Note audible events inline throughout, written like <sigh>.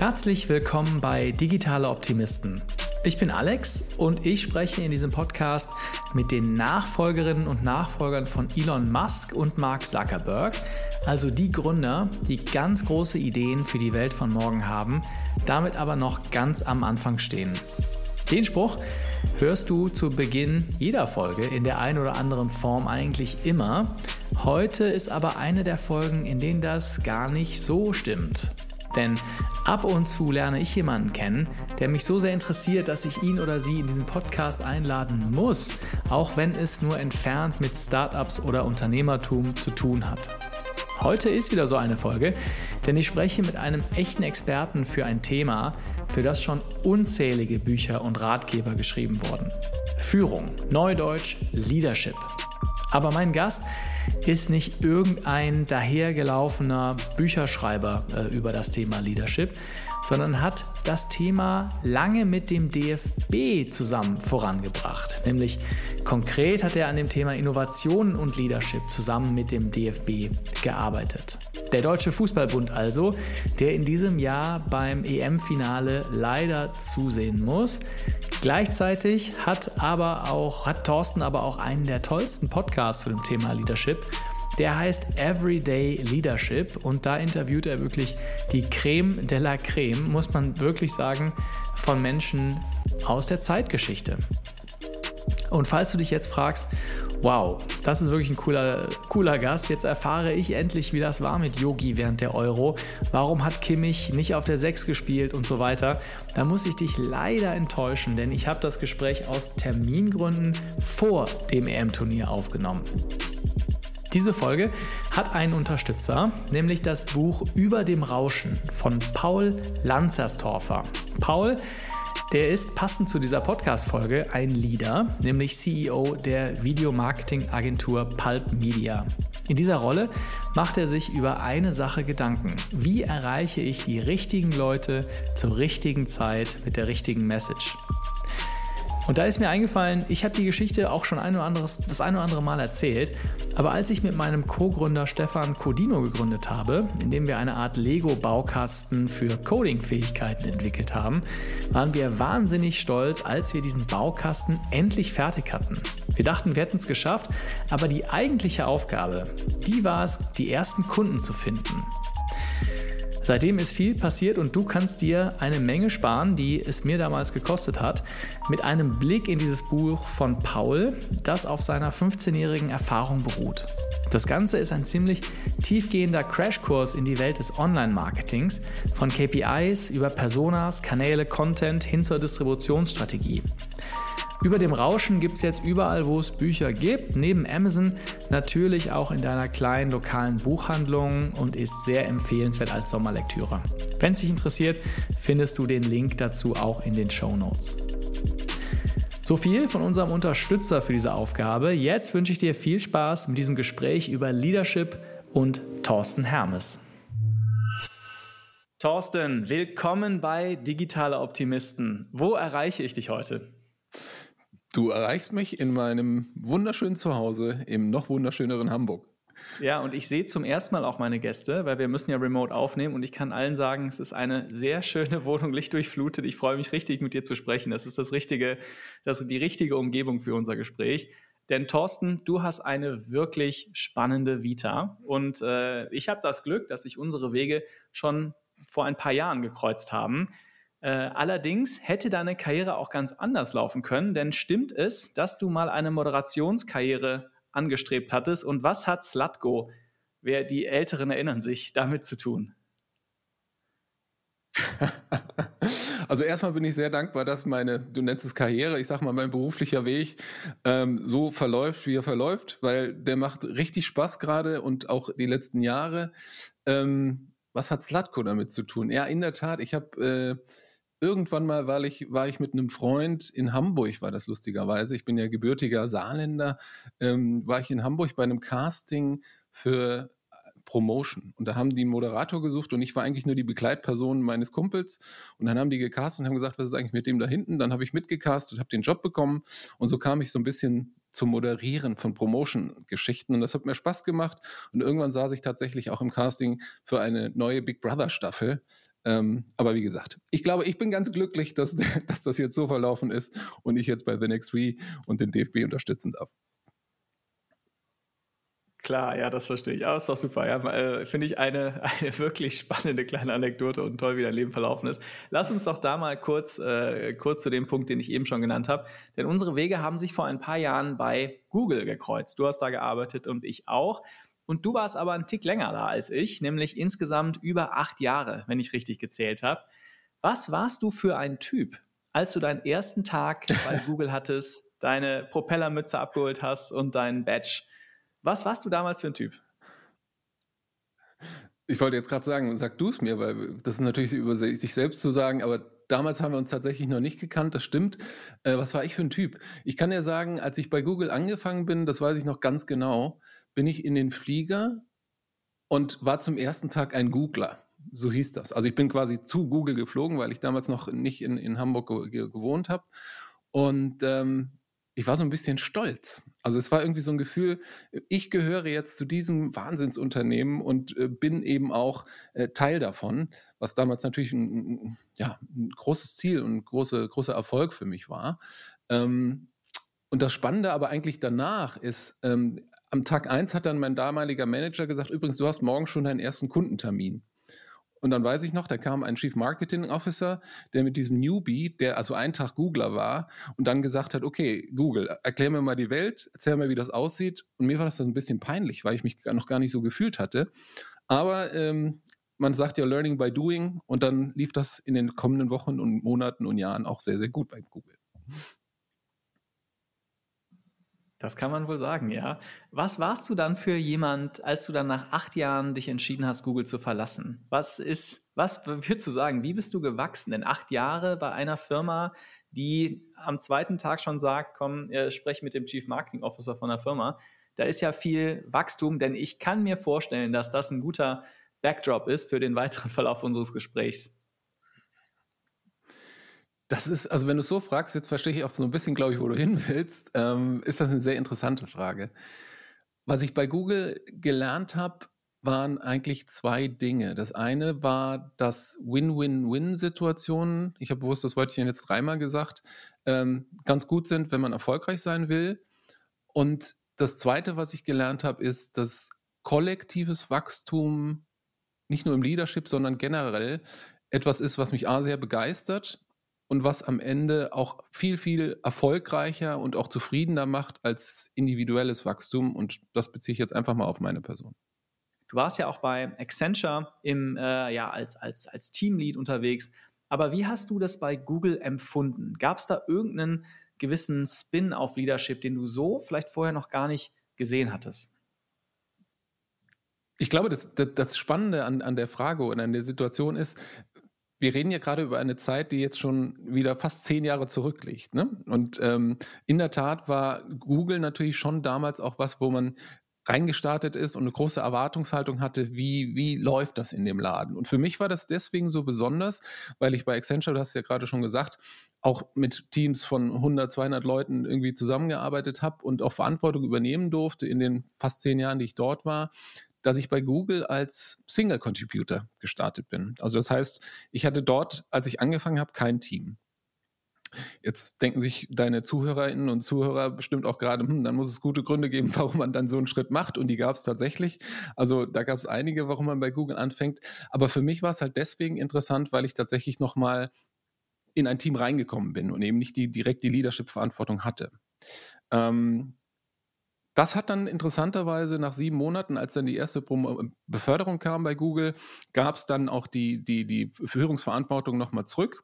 Herzlich willkommen bei Digitale Optimisten. Ich bin Alex und ich spreche in diesem Podcast mit den Nachfolgerinnen und Nachfolgern von Elon Musk und Mark Zuckerberg, also die Gründer, die ganz große Ideen für die Welt von morgen haben, damit aber noch ganz am Anfang stehen. Den Spruch hörst du zu Beginn jeder Folge in der einen oder anderen Form eigentlich immer. Heute ist aber eine der Folgen, in denen das gar nicht so stimmt. Denn ab und zu lerne ich jemanden kennen, der mich so sehr interessiert, dass ich ihn oder sie in diesen Podcast einladen muss, auch wenn es nur entfernt mit Startups oder Unternehmertum zu tun hat. Heute ist wieder so eine Folge, denn ich spreche mit einem echten Experten für ein Thema, für das schon unzählige Bücher und Ratgeber geschrieben wurden. Führung, Neudeutsch, Leadership. Aber mein Gast ist nicht irgendein dahergelaufener Bücherschreiber äh, über das Thema Leadership, sondern hat das Thema lange mit dem DFB zusammen vorangebracht. Nämlich konkret hat er an dem Thema Innovation und Leadership zusammen mit dem DFB gearbeitet. Der Deutsche Fußballbund also, der in diesem Jahr beim EM-Finale leider zusehen muss. Gleichzeitig hat aber auch, hat Thorsten aber auch einen der tollsten Podcasts zu dem Thema Leadership. Der heißt Everyday Leadership und da interviewt er wirklich die Creme de la Creme, muss man wirklich sagen, von Menschen aus der Zeitgeschichte. Und falls du dich jetzt fragst, wow, das ist wirklich ein cooler, cooler Gast, jetzt erfahre ich endlich, wie das war mit Yogi während der Euro, warum hat Kimmich nicht auf der 6 gespielt und so weiter, da muss ich dich leider enttäuschen, denn ich habe das Gespräch aus Termingründen vor dem EM-Turnier aufgenommen. Diese Folge hat einen Unterstützer, nämlich das Buch Über dem Rauschen von Paul Lanzerstorfer. Paul der ist passend zu dieser Podcast-Folge ein Leader, nämlich CEO der Videomarketing-Agentur Pulp Media. In dieser Rolle macht er sich über eine Sache Gedanken. Wie erreiche ich die richtigen Leute zur richtigen Zeit mit der richtigen Message? Und da ist mir eingefallen, ich habe die Geschichte auch schon ein oder anderes, das ein oder andere Mal erzählt, aber als ich mit meinem Co-Gründer Stefan Codino gegründet habe, indem wir eine Art Lego-Baukasten für Coding-Fähigkeiten entwickelt haben, waren wir wahnsinnig stolz, als wir diesen Baukasten endlich fertig hatten. Wir dachten, wir hätten es geschafft, aber die eigentliche Aufgabe, die war es, die ersten Kunden zu finden. Seitdem ist viel passiert und du kannst dir eine Menge sparen, die es mir damals gekostet hat, mit einem Blick in dieses Buch von Paul, das auf seiner 15-jährigen Erfahrung beruht. Das Ganze ist ein ziemlich tiefgehender Crashkurs in die Welt des Online-Marketings, von KPIs über Personas, Kanäle, Content hin zur Distributionsstrategie. Über dem Rauschen gibt es jetzt überall, wo es Bücher gibt, neben Amazon natürlich auch in deiner kleinen lokalen Buchhandlung und ist sehr empfehlenswert als Sommerlektüre. Wenn es dich interessiert, findest du den Link dazu auch in den Show Notes. So viel von unserem Unterstützer für diese Aufgabe. Jetzt wünsche ich dir viel Spaß mit diesem Gespräch über Leadership und Thorsten Hermes. Thorsten, willkommen bei Digitale Optimisten. Wo erreiche ich dich heute? Du erreichst mich in meinem wunderschönen Zuhause im noch wunderschöneren Hamburg. Ja, und ich sehe zum ersten Mal auch meine Gäste, weil wir müssen ja remote aufnehmen und ich kann allen sagen, es ist eine sehr schöne <laughs> Wohnung, lichtdurchflutet. Ich freue mich richtig, mit dir zu sprechen. Das ist das richtige, das ist die richtige Umgebung für unser Gespräch. Denn Thorsten, du hast eine wirklich spannende Vita und äh, ich habe das Glück, dass sich unsere Wege schon vor ein paar Jahren gekreuzt haben. Äh, allerdings hätte deine Karriere auch ganz anders laufen können, denn stimmt es, dass du mal eine Moderationskarriere angestrebt hattest? Und was hat Slatko, wer die Älteren erinnern sich, damit zu tun? <laughs> Also erstmal bin ich sehr dankbar, dass meine, du nennst es Karriere, ich sag mal, mein beruflicher Weg ähm, so verläuft, wie er verläuft, weil der macht richtig Spaß gerade und auch die letzten Jahre. Ähm, was hat Slatko damit zu tun? Ja, in der Tat, ich habe äh, irgendwann mal war ich, war ich mit einem Freund in Hamburg, war das lustigerweise. Ich bin ja gebürtiger Saarländer, ähm, war ich in Hamburg bei einem Casting für äh, Promotion. Und da haben die einen Moderator gesucht und ich war eigentlich nur die Begleitperson meines Kumpels. Und dann haben die gecastet und haben gesagt, was ist eigentlich mit dem da hinten? Dann habe ich mitgecastet und habe den Job bekommen. Und so kam ich so ein bisschen zum Moderieren von Promotion-Geschichten. Und das hat mir Spaß gemacht. Und irgendwann saß ich tatsächlich auch im Casting für eine neue Big Brother-Staffel Ähm, aber wie gesagt, ich glaube, ich bin ganz glücklich, dass, <laughs> dass das jetzt so verlaufen ist und ich jetzt bei The Next We und den DFB unterstützen darf. Klar, ja, das verstehe ich. Aber ist doch super. Ja, äh, Finde ich eine, <laughs> eine wirklich spannende kleine Anekdote und toll, wie dein Leben verlaufen ist. Lass uns doch da mal kurz, äh, kurz zu dem Punkt, den ich eben schon genannt habe. Denn unsere Wege haben sich vor ein paar Jahren bei Google gekreuzt. Du hast da gearbeitet und ich auch. Und du warst aber einen Tick länger da als ich, nämlich insgesamt über acht Jahre, wenn ich richtig gezählt habe. Was warst du für ein Typ, als du deinen ersten Tag bei <laughs> Google hattest, deine Propellermütze abgeholt hast und deinen Badge? Was warst du damals für ein Typ? Ich wollte jetzt gerade sagen, sag du es mir, weil das ist natürlich über sich selbst zu sagen, aber damals haben wir uns tatsächlich noch nicht gekannt, das stimmt. Äh, was war ich für ein Typ? Ich kann ja sagen, als ich bei Google angefangen bin, das weiß ich noch ganz genau, bin ich in den Flieger und war zum ersten Tag ein Googler. So hieß das. Also ich bin quasi zu Google geflogen, weil ich damals noch nicht in, in Hamburg ge gewohnt habe. Und ähm, ich war so ein bisschen stolz. Also es war irgendwie so ein Gefühl, ich gehöre jetzt zu diesem Wahnsinnsunternehmen und äh, bin eben auch äh, Teil davon, was damals natürlich ein, ja, ein großes Ziel und große, großer Erfolg für mich war. Ähm, und das Spannende aber eigentlich danach ist, ähm, am Tag eins hat dann mein damaliger Manager gesagt, übrigens, du hast morgen schon deinen ersten Kundentermin. Und dann weiß ich noch, da kam ein Chief Marketing Officer, der mit diesem Newbie, der also einen Tag Googler war und dann gesagt hat, okay, Google, erklär mir mal die Welt, erzähl mir, wie das aussieht. Und mir war das dann ein bisschen peinlich, weil ich mich noch gar nicht so gefühlt hatte. Aber ähm, man sagt ja Learning by Doing und dann lief das in den kommenden Wochen und Monaten und Jahren auch sehr, sehr gut bei Google. Das kann man wohl sagen, ja. Was warst du dann für jemand, als du dann nach acht Jahren dich entschieden hast, Google zu verlassen? Was ist, was würdest du sagen, wie bist du gewachsen in acht Jahre bei einer Firma, die am zweiten Tag schon sagt, komm, äh, sprech mit dem Chief Marketing Officer von der Firma. Da ist ja viel Wachstum, denn ich kann mir vorstellen, dass das ein guter Backdrop ist für den weiteren Verlauf unseres Gesprächs. Das ist, also wenn du es so fragst, jetzt verstehe ich auch so ein bisschen, glaube ich, wo du hin willst, ähm, ist das eine sehr interessante Frage. Was ich bei Google gelernt habe, waren eigentlich zwei Dinge. Das eine war, dass Win-Win-Win-Situationen, ich habe bewusst das Wörtchen jetzt dreimal gesagt, ähm, ganz gut sind, wenn man erfolgreich sein will. Und das zweite, was ich gelernt habe, ist, dass kollektives Wachstum nicht nur im Leadership, sondern generell etwas ist, was mich A sehr begeistert und was am Ende auch viel, viel erfolgreicher und auch zufriedener macht als individuelles Wachstum. Und das beziehe ich jetzt einfach mal auf meine Person. Du warst ja auch bei Accenture im, äh, ja, als, als, als Teamlead unterwegs. Aber wie hast du das bei Google empfunden? Gab es da irgendeinen gewissen Spin auf Leadership, den du so vielleicht vorher noch gar nicht gesehen hattest? Ich glaube, das, das, das Spannende an, an der Frage und an der Situation ist, wir reden ja gerade über eine Zeit, die jetzt schon wieder fast zehn Jahre zurückliegt. Ne? Und ähm, in der Tat war Google natürlich schon damals auch was, wo man reingestartet ist und eine große Erwartungshaltung hatte, wie, wie läuft das in dem Laden. Und für mich war das deswegen so besonders, weil ich bei Accenture, du hast ja gerade schon gesagt, auch mit Teams von 100, 200 Leuten irgendwie zusammengearbeitet habe und auch Verantwortung übernehmen durfte in den fast zehn Jahren, die ich dort war dass ich bei Google als Single Contributor gestartet bin. Also das heißt, ich hatte dort, als ich angefangen habe, kein Team. Jetzt denken sich deine Zuhörerinnen und Zuhörer bestimmt auch gerade, hm, dann muss es gute Gründe geben, <laughs> warum man dann so einen Schritt macht. Und die gab es tatsächlich. Also da gab es einige, warum man bei Google anfängt. Aber für mich war es halt deswegen interessant, weil ich tatsächlich nochmal in ein Team reingekommen bin und eben nicht die, direkt die Leadership-Verantwortung hatte. Ähm, das hat dann interessanterweise nach sieben Monaten, als dann die erste Beförderung kam bei Google, gab es dann auch die, die, die Führungsverantwortung nochmal zurück.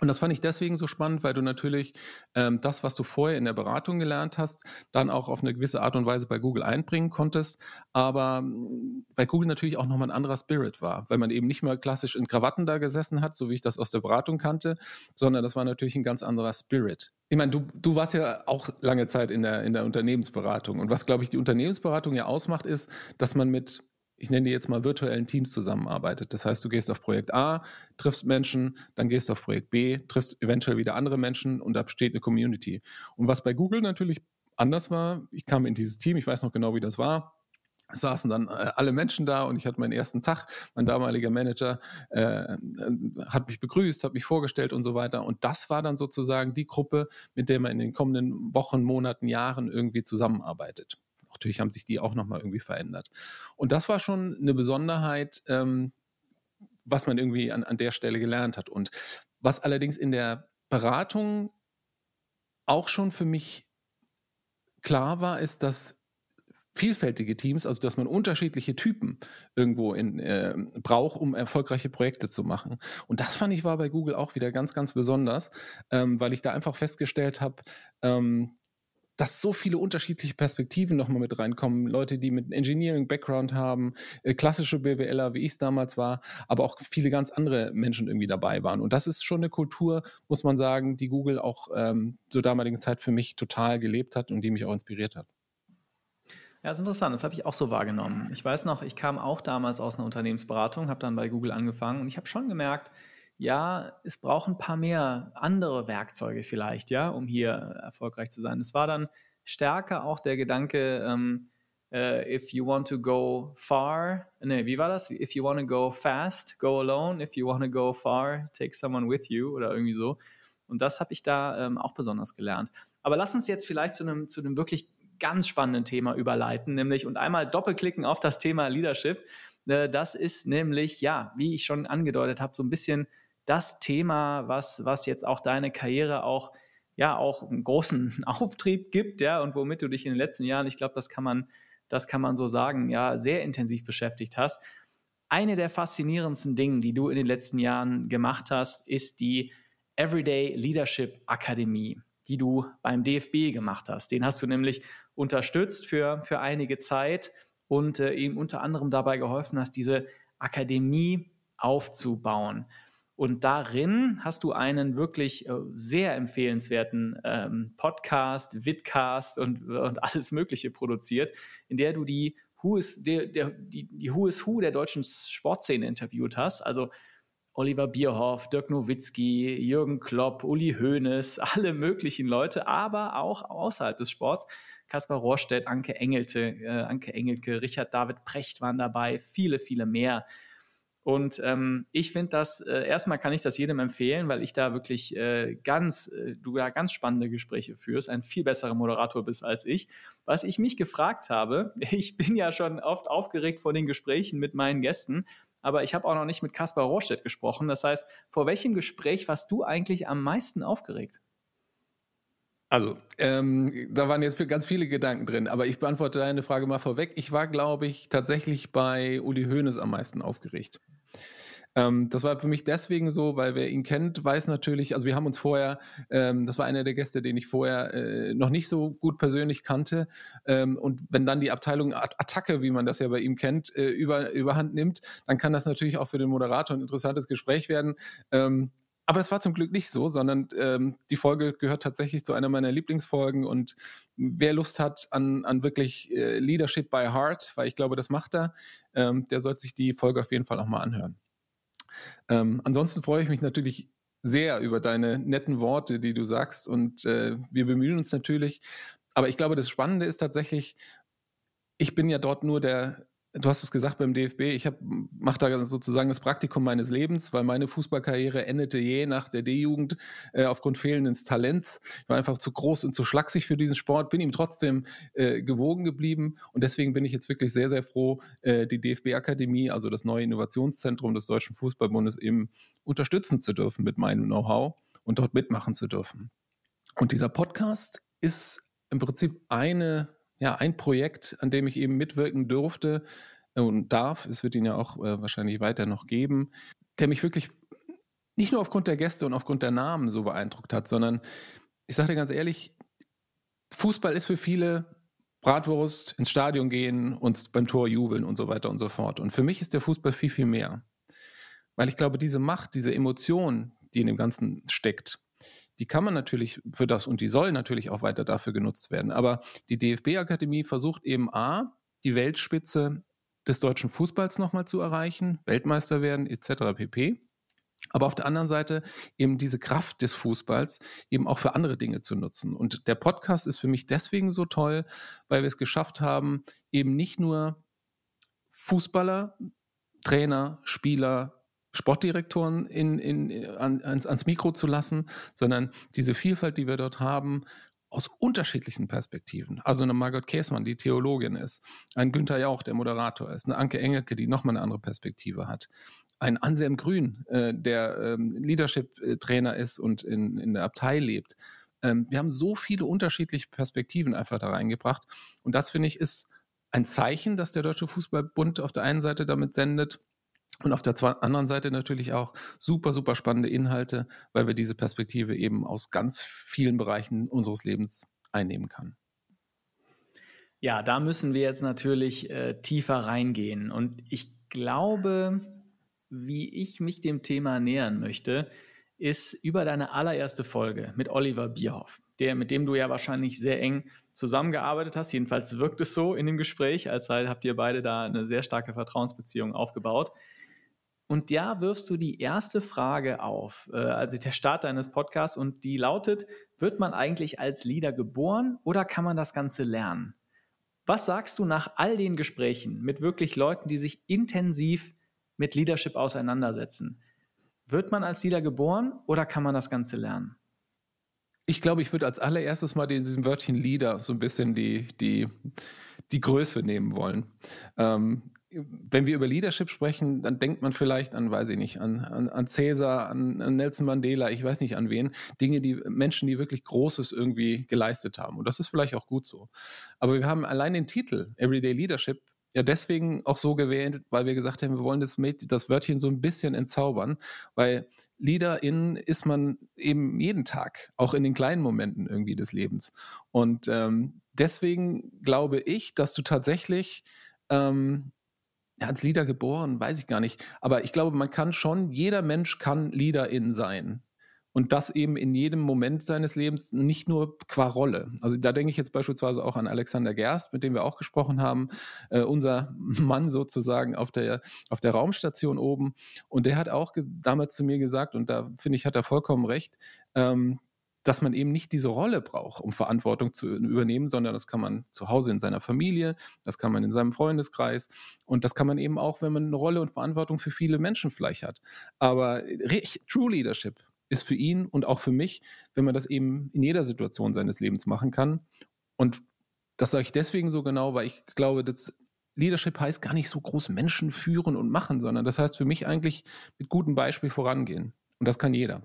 Und das fand ich deswegen so spannend, weil du natürlich ähm, das, was du vorher in der Beratung gelernt hast, dann auch auf eine gewisse Art und Weise bei Google einbringen konntest. Aber ähm, bei Google natürlich auch nochmal ein anderer Spirit war, weil man eben nicht mehr klassisch in Krawatten da gesessen hat, so wie ich das aus der Beratung kannte, sondern das war natürlich ein ganz anderer Spirit. Ich meine, du, du warst ja auch lange Zeit in der, in der Unternehmensberatung. Und was, glaube ich, die Unternehmensberatung ja ausmacht, ist, dass man mit ich nenne die jetzt mal virtuellen Teams zusammenarbeitet. Das heißt, du gehst auf Projekt A, triffst Menschen, dann gehst du auf Projekt B, triffst eventuell wieder andere Menschen und da besteht eine Community. Und was bei Google natürlich anders war, ich kam in dieses Team, ich weiß noch genau, wie das war. saßen dann äh, alle Menschen da und ich hatte meinen ersten Tag. Mein damaliger Manager äh, hat mich begrüßt, hat mich vorgestellt und so weiter. Und das war dann sozusagen die Gruppe, mit der man in den kommenden Wochen, Monaten, Jahren irgendwie zusammenarbeitet. Natürlich haben sich die auch nochmal irgendwie verändert. Und das war schon eine Besonderheit, ähm, was man irgendwie an, an der Stelle gelernt hat. Und was allerdings in der Beratung auch schon für mich klar war, ist, dass vielfältige Teams, also dass man unterschiedliche Typen irgendwo in, äh, braucht, um erfolgreiche Projekte zu machen. Und das fand ich war bei Google auch wieder ganz, ganz besonders, ähm, weil ich da einfach festgestellt habe, ähm, dass so viele unterschiedliche Perspektiven nochmal mit reinkommen. Leute, die mit Engineering-Background haben, äh, klassische BWLer, wie ich es damals war, aber auch viele ganz andere Menschen irgendwie dabei waren. Und das ist schon eine Kultur, muss man sagen, die Google auch ähm, zur damaligen Zeit für mich total gelebt hat und die mich auch inspiriert hat. Ja, das ist interessant. Das habe ich auch so wahrgenommen. Ich weiß noch, ich kam auch damals aus einer Unternehmensberatung, habe dann bei Google angefangen und ich habe schon gemerkt, ja, es braucht ein paar mehr andere Werkzeuge vielleicht, ja, um hier erfolgreich zu sein. Es war dann stärker auch der Gedanke, ähm, uh, if you want to go far, ne, wie war das? If you want to go fast, go alone. If you want to go far, take someone with you oder irgendwie so. Und das habe ich da ähm, auch besonders gelernt. Aber lass uns jetzt vielleicht zu einem, zu wirklich ganz spannenden Thema überleiten, nämlich und einmal doppelklicken auf das Thema Leadership. Äh, das ist nämlich, ja, wie ich schon angedeutet habe, so ein bisschen das Thema, was, was jetzt auch deine Karriere auch, ja, auch einen großen <laughs> Auftrieb gibt, ja, und womit du dich in den letzten Jahren, ich glaube, das kann man, das kann man so sagen, ja, sehr intensiv beschäftigt hast. Eine der faszinierendsten Dinge, die du in den letzten Jahren gemacht hast, ist die Everyday Leadership Akademie, die du beim DFB gemacht hast. Den hast du nämlich unterstützt für, für einige Zeit und äh, ihm unter anderem dabei geholfen hast, diese Akademie aufzubauen. Und darin hast du einen wirklich äh, sehr empfehlenswerten ähm, Podcast, Vidcast und, und alles Mögliche produziert, in der du die Who is, der, der, die, die Who is Who der deutschen Sportszene interviewt hast. Also Oliver Bierhoff, Dirk Nowitzki, Jürgen Klopp, Uli Hoeneß, <laughs> alle möglichen Leute, aber auch außerhalb des Sports Kaspar Rohrstedt, Anke Engelte, äh, Anke Engelke, Richard David Precht waren dabei, viele, viele mehr. Und ähm, ich finde das, äh, erstmal kann ich das jedem empfehlen, weil ich da wirklich äh, ganz, äh, du da ganz spannende Gespräche führst, ein viel besserer Moderator bist als ich. Was ich mich gefragt habe, <laughs> ich bin ja schon oft aufgeregt vor den Gesprächen mit meinen Gästen, aber ich habe auch noch nicht mit Kaspar Rohrstedt gesprochen. Das heißt, vor welchem Gespräch warst du eigentlich am meisten aufgeregt? Also, ähm, da waren jetzt ganz viele Gedanken drin, aber ich beantworte deine Frage mal vorweg. Ich war, glaube ich, tatsächlich bei Uli Hoeneß am meisten aufgeregt. Ähm, das war für mich deswegen so, weil wer ihn kennt, weiß natürlich, also wir haben uns vorher, ähm, das war einer der Gäste, den ich vorher äh, noch nicht so gut persönlich kannte. Ähm, und wenn dann die Abteilung Attacke, wie man das ja bei ihm kennt, äh, über, überhand nimmt, dann kann das natürlich auch für den Moderator ein interessantes Gespräch werden. Ähm, aber es war zum Glück nicht so, sondern ähm, die Folge gehört tatsächlich zu einer meiner Lieblingsfolgen. Und wer Lust hat an, an wirklich äh, Leadership by Heart, weil ich glaube, das macht er, ähm, der sollte sich die Folge auf jeden Fall auch mal anhören. Ähm, ansonsten freue ich mich natürlich sehr über deine netten Worte, die du sagst. Und äh, wir bemühen uns natürlich. Aber ich glaube, das Spannende ist tatsächlich, ich bin ja dort nur der Du hast es gesagt beim DFB, ich mache da sozusagen das Praktikum meines Lebens, weil meine Fußballkarriere endete je nach der D-Jugend äh, aufgrund fehlenden Talents. Ich war einfach zu groß und zu schlaksig für diesen Sport, bin ihm trotzdem äh, gewogen geblieben und deswegen bin ich jetzt wirklich sehr, sehr froh, äh, die DFB-Akademie, also das neue Innovationszentrum des Deutschen Fußballbundes, eben unterstützen zu dürfen mit meinem Know-how und dort mitmachen zu dürfen. Und dieser Podcast ist im Prinzip eine ja, ein Projekt, an dem ich eben mitwirken durfte und darf. Es wird ihn ja auch äh, wahrscheinlich weiter noch geben, der mich wirklich nicht nur aufgrund der Gäste und aufgrund der Namen so beeindruckt hat, sondern ich sage dir ganz ehrlich, Fußball ist für viele Bratwurst, ins Stadion gehen und beim Tor jubeln und so weiter und so fort. Und für mich ist der Fußball viel, viel mehr. Weil ich glaube, diese Macht, diese Emotion, die in dem Ganzen steckt, die kann man natürlich für das und die soll natürlich auch weiter dafür genutzt werden. Aber die DFB-Akademie versucht eben A, die Weltspitze des deutschen Fußballs nochmal zu erreichen, Weltmeister werden etc. pp. Aber auf der anderen Seite eben diese Kraft des Fußballs eben auch für andere Dinge zu nutzen. Und der Podcast ist für mich deswegen so toll, weil wir es geschafft haben, eben nicht nur Fußballer, Trainer, Spieler, Sportdirektoren in, in, an, ans, ans Mikro zu lassen, sondern diese Vielfalt, die wir dort haben, aus unterschiedlichsten Perspektiven. Also eine Margot Käßmann, die Theologin ist, ein Günther Jauch, der Moderator ist, eine Anke Engelke, die nochmal eine andere Perspektive hat, ein Anselm Grün, äh, der ähm, Leadership-Trainer ist und in, in der Abtei lebt. Ähm, wir haben so viele unterschiedliche Perspektiven einfach da reingebracht. Und das, finde ich, ist ein Zeichen, dass der Deutsche Fußballbund auf der einen Seite damit sendet und auf der anderen Seite natürlich auch super, super spannende Inhalte, weil wir diese Perspektive eben aus ganz vielen Bereichen unseres Lebens einnehmen kann. Ja, da müssen wir jetzt natürlich äh, tiefer reingehen. Und ich glaube, wie ich mich dem Thema nähern möchte, ist über deine allererste Folge mit Oliver Bierhoff, der, mit dem du ja wahrscheinlich sehr eng zusammengearbeitet hast. Jedenfalls wirkt es so in dem Gespräch, als sei, habt ihr beide da eine sehr starke Vertrauensbeziehung aufgebaut. Und da wirfst du die erste Frage auf, äh, also der Start deines Podcasts, und die lautet: Wird man eigentlich als Leader geboren oder kann man das Ganze lernen? Was sagst du nach all den Gesprächen mit wirklich Leuten, die sich intensiv mit Leadership auseinandersetzen? Wird man als Leader geboren oder kann man das Ganze lernen? Ich glaube, ich würde als allererstes mal diesem Wörtchen Leader so ein bisschen die, die, die Größe nehmen wollen. Ähm, wenn wir über Leadership sprechen, dann denkt man vielleicht an, weiß ich nicht, an, an, an Cäsar, an, an, Nelson Mandela, ich weiß nicht an wen. Dinge, die Menschen, die wirklich Großes irgendwie geleistet haben. Und das ist vielleicht auch gut so. Aber wir haben allein den Titel Everyday Leadership ja deswegen auch so gewählt, weil wir gesagt haben, wir wollen das, das Wörtchen so ein bisschen entzaubern, weil Leaderin ist man eben jeden Tag, auch in den kleinen Momenten irgendwie des Lebens. Und ähm, deswegen glaube ich, dass du tatsächlich ähm, ja, als Leader geboren, weiß ich gar nicht, aber ich glaube, man kann schon, jeder Mensch kann Leaderin sein. Und das eben in jedem Moment seines Lebens, nicht nur qua Rolle. Also da denke ich jetzt beispielsweise auch an Alexander Gerst, mit dem wir auch gesprochen haben, äh, unser Mann sozusagen auf der, auf der Raumstation oben. Und der hat auch damals zu mir gesagt, und da finde ich, hat er vollkommen recht, ähm, dass man eben nicht diese Rolle braucht, um Verantwortung zu übernehmen, sondern das kann man zu Hause in seiner Familie, das kann man in seinem Freundeskreis und das kann man eben auch, wenn man eine Rolle und Verantwortung für viele Menschen vielleicht hat. Aber True Leadership ist für ihn und auch für mich, wenn man das eben in jeder Situation seines Lebens machen kann. Und das sage ich deswegen so genau, weil ich glaube, dass Leadership heißt gar nicht so groß Menschen führen und machen, sondern das heißt für mich eigentlich mit gutem Beispiel vorangehen. Und das kann jeder.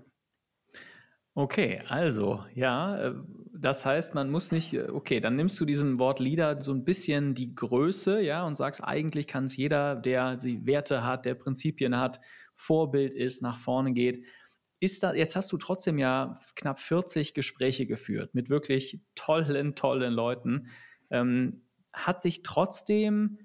Okay, also ja, äh, das heißt, man muss nicht, äh, okay, dann nimmst du diesem Wort Leader so ein bisschen die Größe, ja, und sagst, eigentlich kann es jeder, der die Werte hat, der Prinzipien hat, Vorbild ist, nach vorne geht, ist da, jetzt hast du trotzdem ja knapp 40 Gespräche geführt mit wirklich tollen, tollen Leuten. Ähm, hat sich trotzdem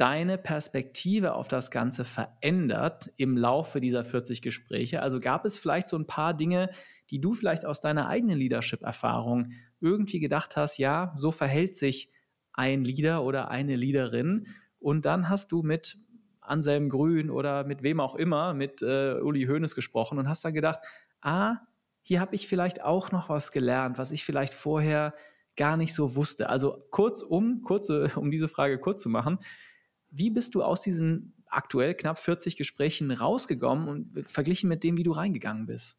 deine Perspektive auf das Ganze verändert im Laufe dieser 40 Gespräche? Also gab es vielleicht so ein paar Dinge, die du vielleicht aus deiner eigenen Leadership-Erfahrung irgendwie gedacht hast, ja, so verhält sich ein Leader oder eine Leaderin. Und dann hast du mit Anselm Grün oder mit wem auch immer, mit äh, Uli Hoeneß gesprochen und hast dann gedacht, ah, hier habe ich vielleicht auch noch was gelernt, was ich vielleicht vorher gar nicht so wusste. Also kurz um, kurze, um diese Frage kurz zu machen, wie bist du aus diesen aktuell knapp 40 Gesprächen rausgekommen und verglichen mit dem, wie du reingegangen bist?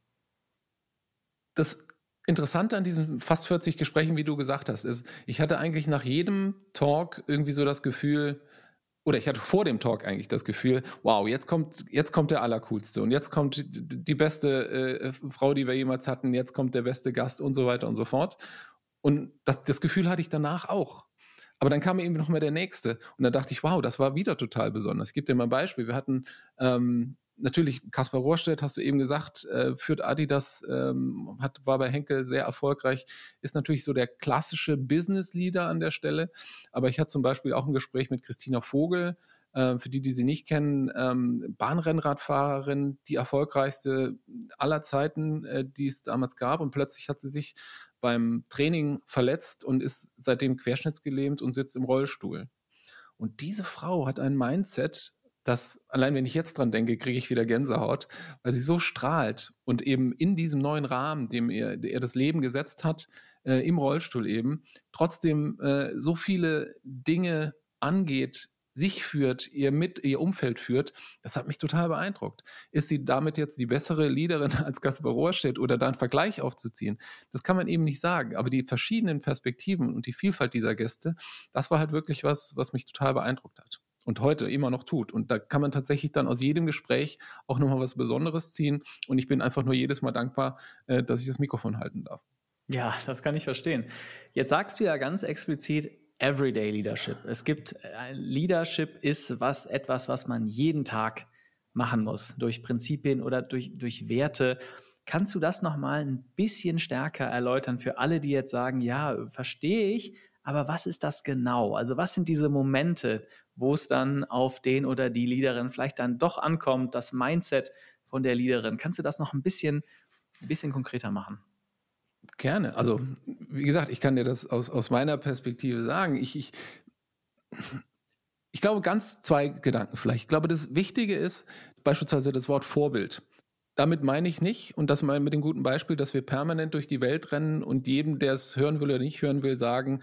Das Interessante an diesen fast 40 Gesprächen, wie du gesagt hast, ist, ich hatte eigentlich nach jedem Talk irgendwie so das Gefühl, oder ich hatte vor dem Talk eigentlich das Gefühl, wow, jetzt kommt, jetzt kommt der Allercoolste und jetzt kommt die beste äh, Frau, die wir jemals hatten, jetzt kommt der beste Gast und so weiter und so fort. Und das, das Gefühl hatte ich danach auch. Aber dann kam eben noch mal der nächste. Und da dachte ich, wow, das war wieder total besonders. Ich gebe dir mal ein Beispiel. Wir hatten ähm, natürlich Kaspar Rohrstedt, hast du eben gesagt, äh, führt Adidas, ähm, hat, war bei Henkel sehr erfolgreich, ist natürlich so der klassische Business Leader an der Stelle. Aber ich hatte zum Beispiel auch ein Gespräch mit Christina Vogel, äh, für die, die sie nicht kennen, ähm, Bahnrennradfahrerin, die erfolgreichste aller Zeiten, äh, die es damals gab. Und plötzlich hat sie sich beim Training verletzt und ist seitdem querschnittsgelähmt und sitzt im Rollstuhl. Und diese Frau hat ein Mindset, dass allein wenn ich jetzt dran denke, kriege ich wieder Gänsehaut, weil sie so strahlt und eben in diesem neuen Rahmen, dem er, er das Leben gesetzt hat, äh, im Rollstuhl eben, trotzdem äh, so viele Dinge angeht, sich führt, ihr mit ihr Umfeld führt, das hat mich total beeindruckt. Ist sie damit jetzt die bessere Leaderin <laughs> als Gaspar Rohrstedt oder da einen Vergleich aufzuziehen? Das kann man eben nicht sagen. Aber die verschiedenen Perspektiven und die Vielfalt dieser Gäste, das war halt wirklich was, was mich total beeindruckt hat und heute immer noch tut. Und da kann man tatsächlich dann aus jedem Gespräch auch nochmal was Besonderes ziehen. Und ich bin einfach nur jedes Mal dankbar, äh, dass ich das Mikrofon halten darf. Ja, das kann ich verstehen. Jetzt sagst du ja ganz explizit Everyday Leadership. Es gibt äh, Leadership ist was etwas, was man jeden Tag machen muss durch Prinzipien oder durch, durch Werte. Kannst du das nochmal ein bisschen stärker erläutern für alle, die jetzt sagen, ja, verstehe ich, aber was ist das genau? Also was sind diese Momente, wo es dann auf den oder die Leaderin vielleicht dann doch ankommt, das Mindset von der Leaderin? Kannst du das noch ein bisschen, ein bisschen konkreter machen? Gerne. Also, wie gesagt, ich kann dir das aus, aus meiner Perspektive sagen. Ich, ich, ich glaube, ganz zwei Gedanken vielleicht. Ich glaube, das Wichtige ist beispielsweise das Wort Vorbild. Damit meine ich nicht, und das ich mit dem guten Beispiel, dass wir permanent durch die Welt rennen und jedem, der es hören will oder nicht hören will, sagen,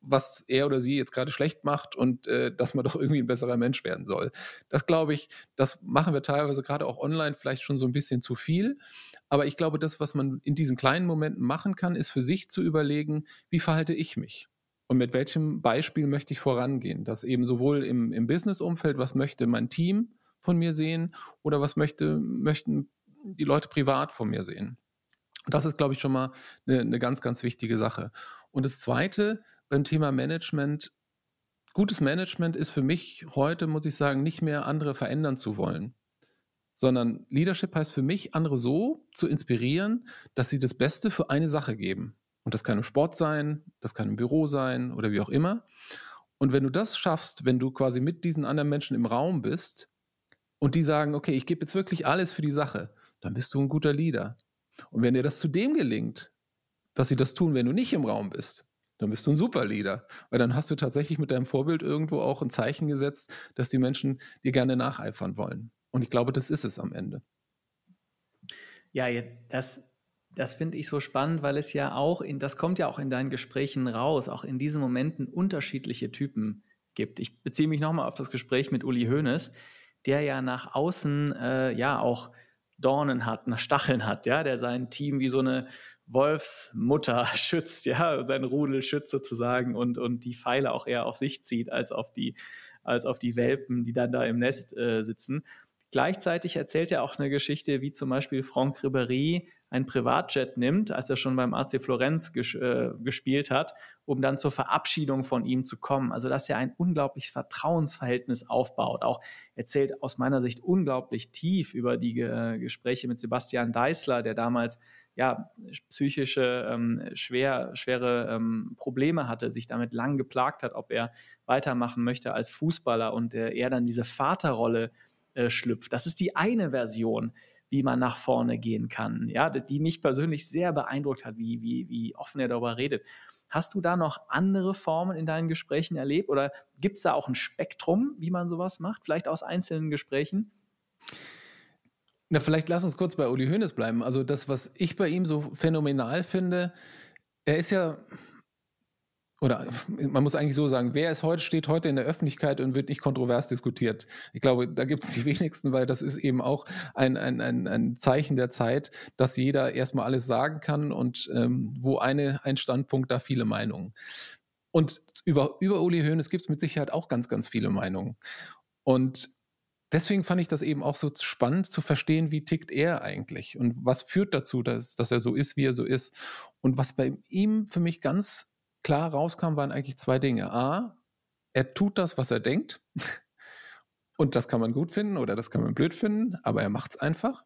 was er oder sie jetzt gerade schlecht macht und äh, dass man <laughs> doch irgendwie ein besserer Mensch werden soll. Das glaube ich, das machen wir teilweise gerade auch online vielleicht schon so ein bisschen zu viel. Aber ich glaube, das, was man in diesen kleinen Momenten machen kann, ist für sich zu überlegen, wie verhalte ich mich? Und mit welchem Beispiel möchte ich vorangehen? Das eben sowohl im, im Business-Umfeld, was möchte mein Team von mir sehen oder was möchte, möchten die Leute privat von mir sehen? Das ist, glaube ich, schon mal eine, eine ganz, ganz wichtige Sache. Und das Zweite beim Thema Management, gutes Management ist für mich heute, muss ich sagen, nicht mehr andere verändern zu wollen, sondern Leadership heißt für mich, andere so zu inspirieren, dass sie das Beste für eine Sache geben. Und das kann im Sport sein, das kann im Büro sein oder wie auch immer. Und wenn du das schaffst, wenn du quasi mit diesen anderen Menschen im Raum bist und die sagen, okay, ich gebe jetzt wirklich alles für die Sache, dann bist du ein guter Leader. Und wenn dir das zudem gelingt, dass sie das tun, wenn du nicht im Raum bist, dann bist du ein super Leader. Weil dann hast du tatsächlich mit deinem Vorbild irgendwo auch ein Zeichen gesetzt, dass die Menschen dir gerne nacheifern wollen. Und ich glaube, das ist es am Ende. Ja, das, das finde ich so spannend, weil es ja auch, in, das kommt ja auch in deinen Gesprächen raus, auch in diesen Momenten unterschiedliche Typen gibt. Ich beziehe mich nochmal auf das Gespräch mit Uli Hoeneß, der ja nach außen äh, ja auch Dornen hat, nach Stacheln hat, ja, der sein Team wie so eine Wolfsmutter <laughs> schützt, ja, sein Rudel schützt sozusagen und, und die Pfeile auch eher auf sich zieht als auf die, als auf die Welpen, die dann da im Nest äh, sitzen. Gleichzeitig erzählt er auch eine Geschichte, wie zum Beispiel Franck Ribéry ein Privatjet nimmt, als er schon beim AC Florenz ges äh, gespielt hat, um dann zur Verabschiedung von ihm zu kommen. Also dass er ein unglaubliches Vertrauensverhältnis aufbaut. Auch erzählt aus meiner Sicht unglaublich tief über die äh, Gespräche mit Sebastian Deißler, der damals ja, psychische, ähm, schwer, schwere ähm, Probleme hatte, sich damit lang geplagt hat, ob er weitermachen möchte als Fußballer und äh, er dann diese Vaterrolle äh, schlüpft. Das ist die eine Version, wie man nach vorne gehen kann, ja, die mich persönlich sehr beeindruckt hat, wie, wie, wie offen er darüber redet. Hast du da noch andere Formen in deinen Gesprächen erlebt oder gibt es da auch ein Spektrum, wie man sowas macht, vielleicht aus einzelnen Gesprächen? Na, vielleicht lass uns kurz bei Uli Hoeneß bleiben. Also das, was ich bei ihm so phänomenal finde, er ist ja, oder man muss eigentlich so sagen, wer es heute steht heute in der Öffentlichkeit und wird nicht kontrovers diskutiert. Ich glaube, da gibt es die <laughs> wenigsten, weil das ist eben auch ein, ein, ein, ein Zeichen der Zeit, dass jeder erstmal alles sagen kann und ähm, wo eine, ein Standpunkt, da viele Meinungen. Und über, über Uli Hoeneß gibt es mit Sicherheit auch ganz, ganz viele Meinungen. Und deswegen fand ich das eben auch so spannend zu verstehen, wie tickt er eigentlich und was führt dazu, dass, dass er so ist, wie er so ist. Und was bei ihm für mich ganz klar rauskam, waren eigentlich zwei Dinge. A, er tut das, was er denkt. <laughs> Und das kann man gut finden oder das kann man blöd finden, aber er macht es einfach.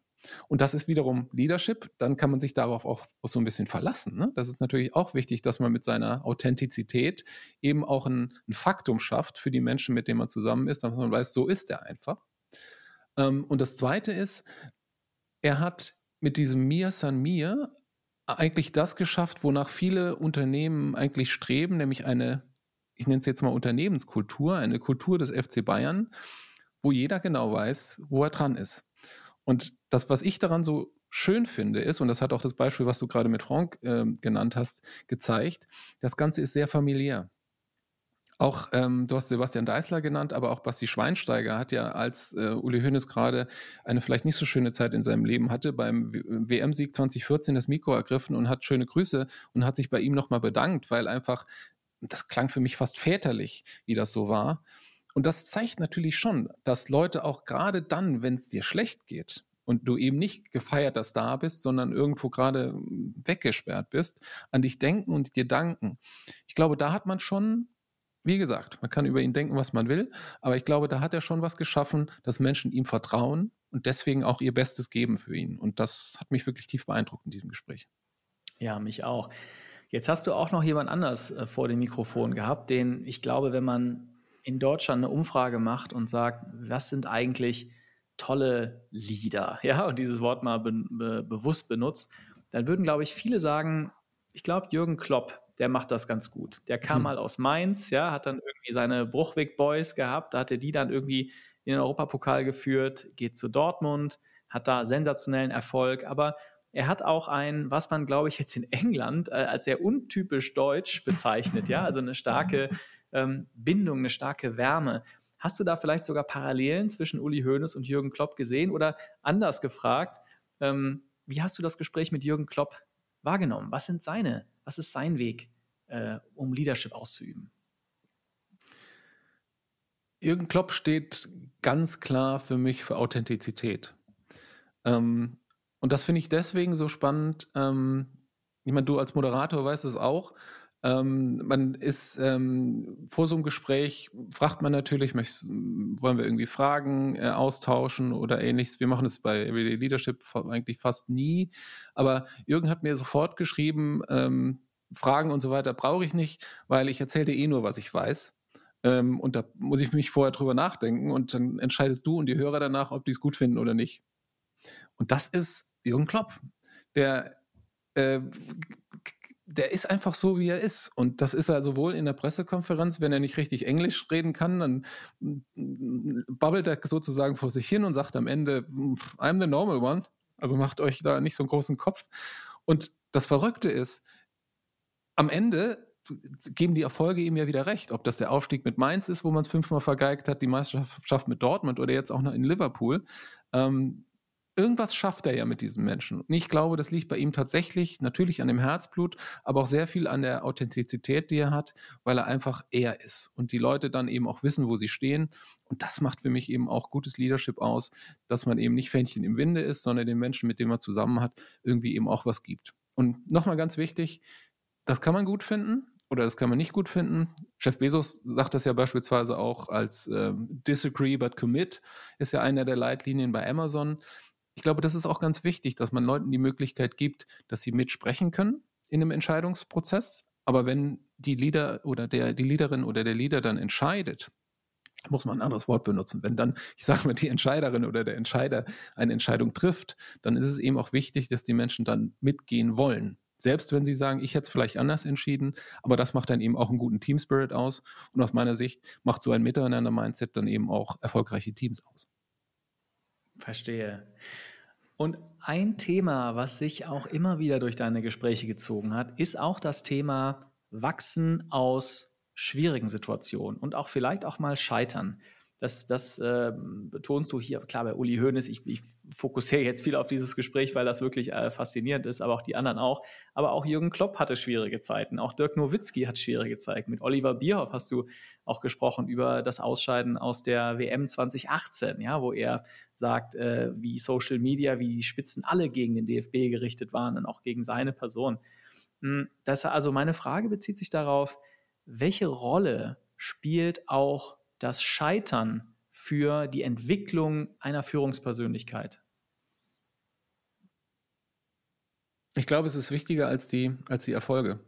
Und das ist wiederum Leadership. Dann kann man sich darauf auch, so ein bisschen verlassen. Ne? Das ist natürlich auch wichtig, dass man mit seiner Authentizität eben auch ein, ein Faktum schafft für die Menschen, mit denen man zusammen ist, dass man weiß, so ist er einfach. Ähm, und das Zweite ist, er hat mit diesem Mir San Mir eigentlich das geschafft, wonach viele Unternehmen eigentlich streben, nämlich eine, ich nenne es jetzt mal Unternehmenskultur, eine Kultur des FC Bayern, wo jeder genau weiß, wo er dran ist. Und das, was ich daran so schön finde, ist, und das hat auch das Beispiel, was du gerade mit Frank äh, genannt hast, gezeigt, das Ganze ist sehr familiär. Auch, ähm, du hast Sebastian Deißler genannt, aber auch Basti Schweinsteiger hat ja, als äh, Uli Hoeneß gerade eine vielleicht nicht so schöne Zeit in seinem Leben hatte, beim WM-Sieg 2014 das Mikro ergriffen und hat schöne Grüße und hat sich bei ihm nochmal bedankt, weil einfach, das klang für mich fast väterlich, wie das so war. Und das zeigt natürlich schon, dass Leute auch gerade dann, wenn es dir schlecht geht, und du eben nicht gefeierter Star bist, sondern irgendwo gerade hm, weggesperrt bist, an dich denken und dir danken. Ich glaube, da hat man schon wie gesagt, man kann über ihn denken, was man will, aber ich glaube, da hat er schon was geschaffen, dass Menschen ihm vertrauen und deswegen auch ihr Bestes geben für ihn. Und das hat mich wirklich tief beeindruckt in diesem Gespräch. Ja, mich auch. Jetzt hast du auch noch jemand anders äh, vor dem Mikrofon gehabt, den ich glaube, wenn man in Deutschland eine Umfrage macht und sagt, was sind eigentlich tolle Lieder, <laughs> ja, und dieses Wort mal be be bewusst benutzt, dann würden, glaube ich, viele sagen, ich glaube, Jürgen Klopp der macht das ganz gut. Der kam hm. mal aus Mainz, ja, hat dann irgendwie seine Bruchweg Boys gehabt, da hatte die dann irgendwie in den Europapokal geführt, geht zu Dortmund, hat da sensationellen Erfolg, aber er hat auch ein, was man, glaube ich, jetzt in England äh, als sehr untypisch deutsch bezeichnet, ja, also eine starke ähm, Bindung, eine starke Wärme. Hast du da vielleicht sogar Parallelen zwischen Uli Hoeneß und Jürgen Klopp gesehen oder anders gefragt, ähm, wie hast du das Gespräch mit Jürgen Klopp wahrgenommen? Was sind seine was ist sein Weg, äh, um Leadership auszuüben? Jürgen Klopp steht ganz klar für mich für Authentizität. Ähm, und das finde ich deswegen so spannend. Ähm, ich meine, du als Moderator weißt es auch. Ähm, man ist ähm, vor so einem Gespräch, fragt man natürlich, wollen wir irgendwie Fragen äh, austauschen oder ähnliches. Wir machen es bei Everyday Leadership eigentlich fast nie. Aber Jürgen hat mir sofort geschrieben, ähm, Fragen und so weiter brauche ich nicht, weil ich erzähle dir eh nur, was ich weiß. Ähm, und da muss ich mich vorher drüber nachdenken und dann entscheidest du und die Hörer danach, ob die es gut finden oder nicht. Und das ist Jürgen Klopp. Der äh, der ist einfach so, wie er ist. Und das ist er sowohl in der Pressekonferenz, wenn er nicht richtig Englisch reden kann, dann babbelt er sozusagen vor sich hin und sagt am Ende, I'm the normal one. Also macht euch da nicht so einen großen Kopf. Und das Verrückte ist, am Ende geben die Erfolge ihm ja wieder recht. Ob das der Aufstieg mit Mainz ist, wo man es fünfmal vergeigt hat, die Meisterschaft mit Dortmund oder jetzt auch noch in Liverpool. Ähm, irgendwas schafft er ja mit diesem Menschen. Und ich glaube, das liegt bei ihm tatsächlich natürlich an dem Herzblut, aber auch sehr viel an der Authentizität, die er hat, weil er einfach er ist und die Leute dann eben auch wissen, wo sie stehen. Und das macht für mich eben auch gutes Leadership aus, dass man eben nicht Fähnchen im Winde ist, sondern den Menschen, mit denen man zusammen hat, irgendwie eben auch was gibt. Und nochmal ganz wichtig, das kann man gut finden, oder das kann man nicht gut finden. Jeff Bezos sagt das ja beispielsweise auch als äh, Disagree but Commit, ist ja einer der Leitlinien bei Amazon ich glaube, das ist auch ganz wichtig, dass man Leuten die Möglichkeit gibt, dass sie mitsprechen können in einem Entscheidungsprozess. Aber wenn die Leader oder der, die Leaderin oder der Leader dann entscheidet, muss man ein anderes Wort benutzen. Wenn dann, ich sage mal, die Entscheiderin oder der Entscheider eine Entscheidung trifft, dann ist es eben auch wichtig, dass die Menschen dann mitgehen wollen. Selbst wenn sie sagen, ich hätte es vielleicht anders entschieden, aber das macht dann eben auch einen guten Team Spirit aus. Und aus meiner Sicht macht so ein Miteinander-Mindset dann eben auch erfolgreiche Teams aus. Verstehe. Und ein Thema, was sich auch immer wieder durch deine Gespräche gezogen hat, ist auch das Thema Wachsen aus schwierigen Situationen und auch vielleicht auch mal Scheitern. Das, das äh, betonst du hier, klar, bei Uli Hoeneß. Ich, ich, fokussiere jetzt viel auf dieses Gespräch, weil das wirklich äh, faszinierend ist, aber auch die anderen auch. Aber auch Jürgen Klopp hatte schwierige Zeiten. Auch Dirk Nowitzki hat schwierige Zeiten. Mit Oliver Bierhoff hast du auch gesprochen über das Ausscheiden aus der WM 2018, ja, wo er sagt, äh, wie Social Media, wie die Spitzen alle gegen den DFB gerichtet waren und auch gegen seine Person. Hm, das, also meine Frage bezieht sich darauf, welche Rolle spielt auch das Scheitern für die Entwicklung einer Führungspersönlichkeit? Ich glaube, es ist wichtiger als die, als die Erfolge.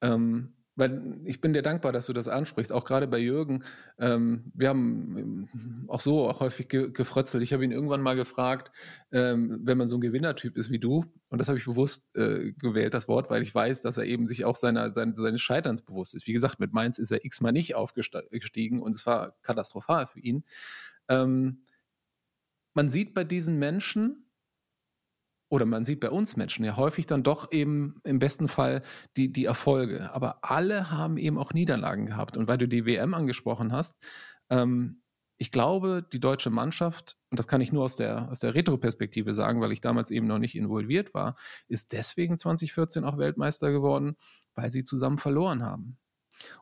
Ähm, weil ich bin dir dankbar, dass du das ansprichst, auch gerade bei Jürgen. Ähm, wir haben ähm, auch so auch häufig ge gefrötzelt. Ich habe ihn irgendwann mal gefragt, ähm, wenn man so ein Gewinnertyp ist wie du, und das habe ich bewusst äh, gewählt, das Wort, weil ich weiß, dass er eben sich auch seiner, seine, seines Scheiterns bewusst ist. Wie gesagt, mit Mainz ist er x-mal nicht aufgestiegen und es war katastrophal für ihn. Ähm, man sieht bei diesen Menschen, oder man sieht bei uns Menschen ja häufig dann doch eben im besten Fall die, die Erfolge. Aber alle haben eben auch Niederlagen gehabt. Und weil du die WM angesprochen hast, ähm, ich glaube, die deutsche Mannschaft, und das kann ich nur aus der, aus der Retro-Perspektive sagen, weil ich damals eben noch nicht involviert war, ist deswegen 2014 auch Weltmeister geworden, weil sie zusammen verloren haben.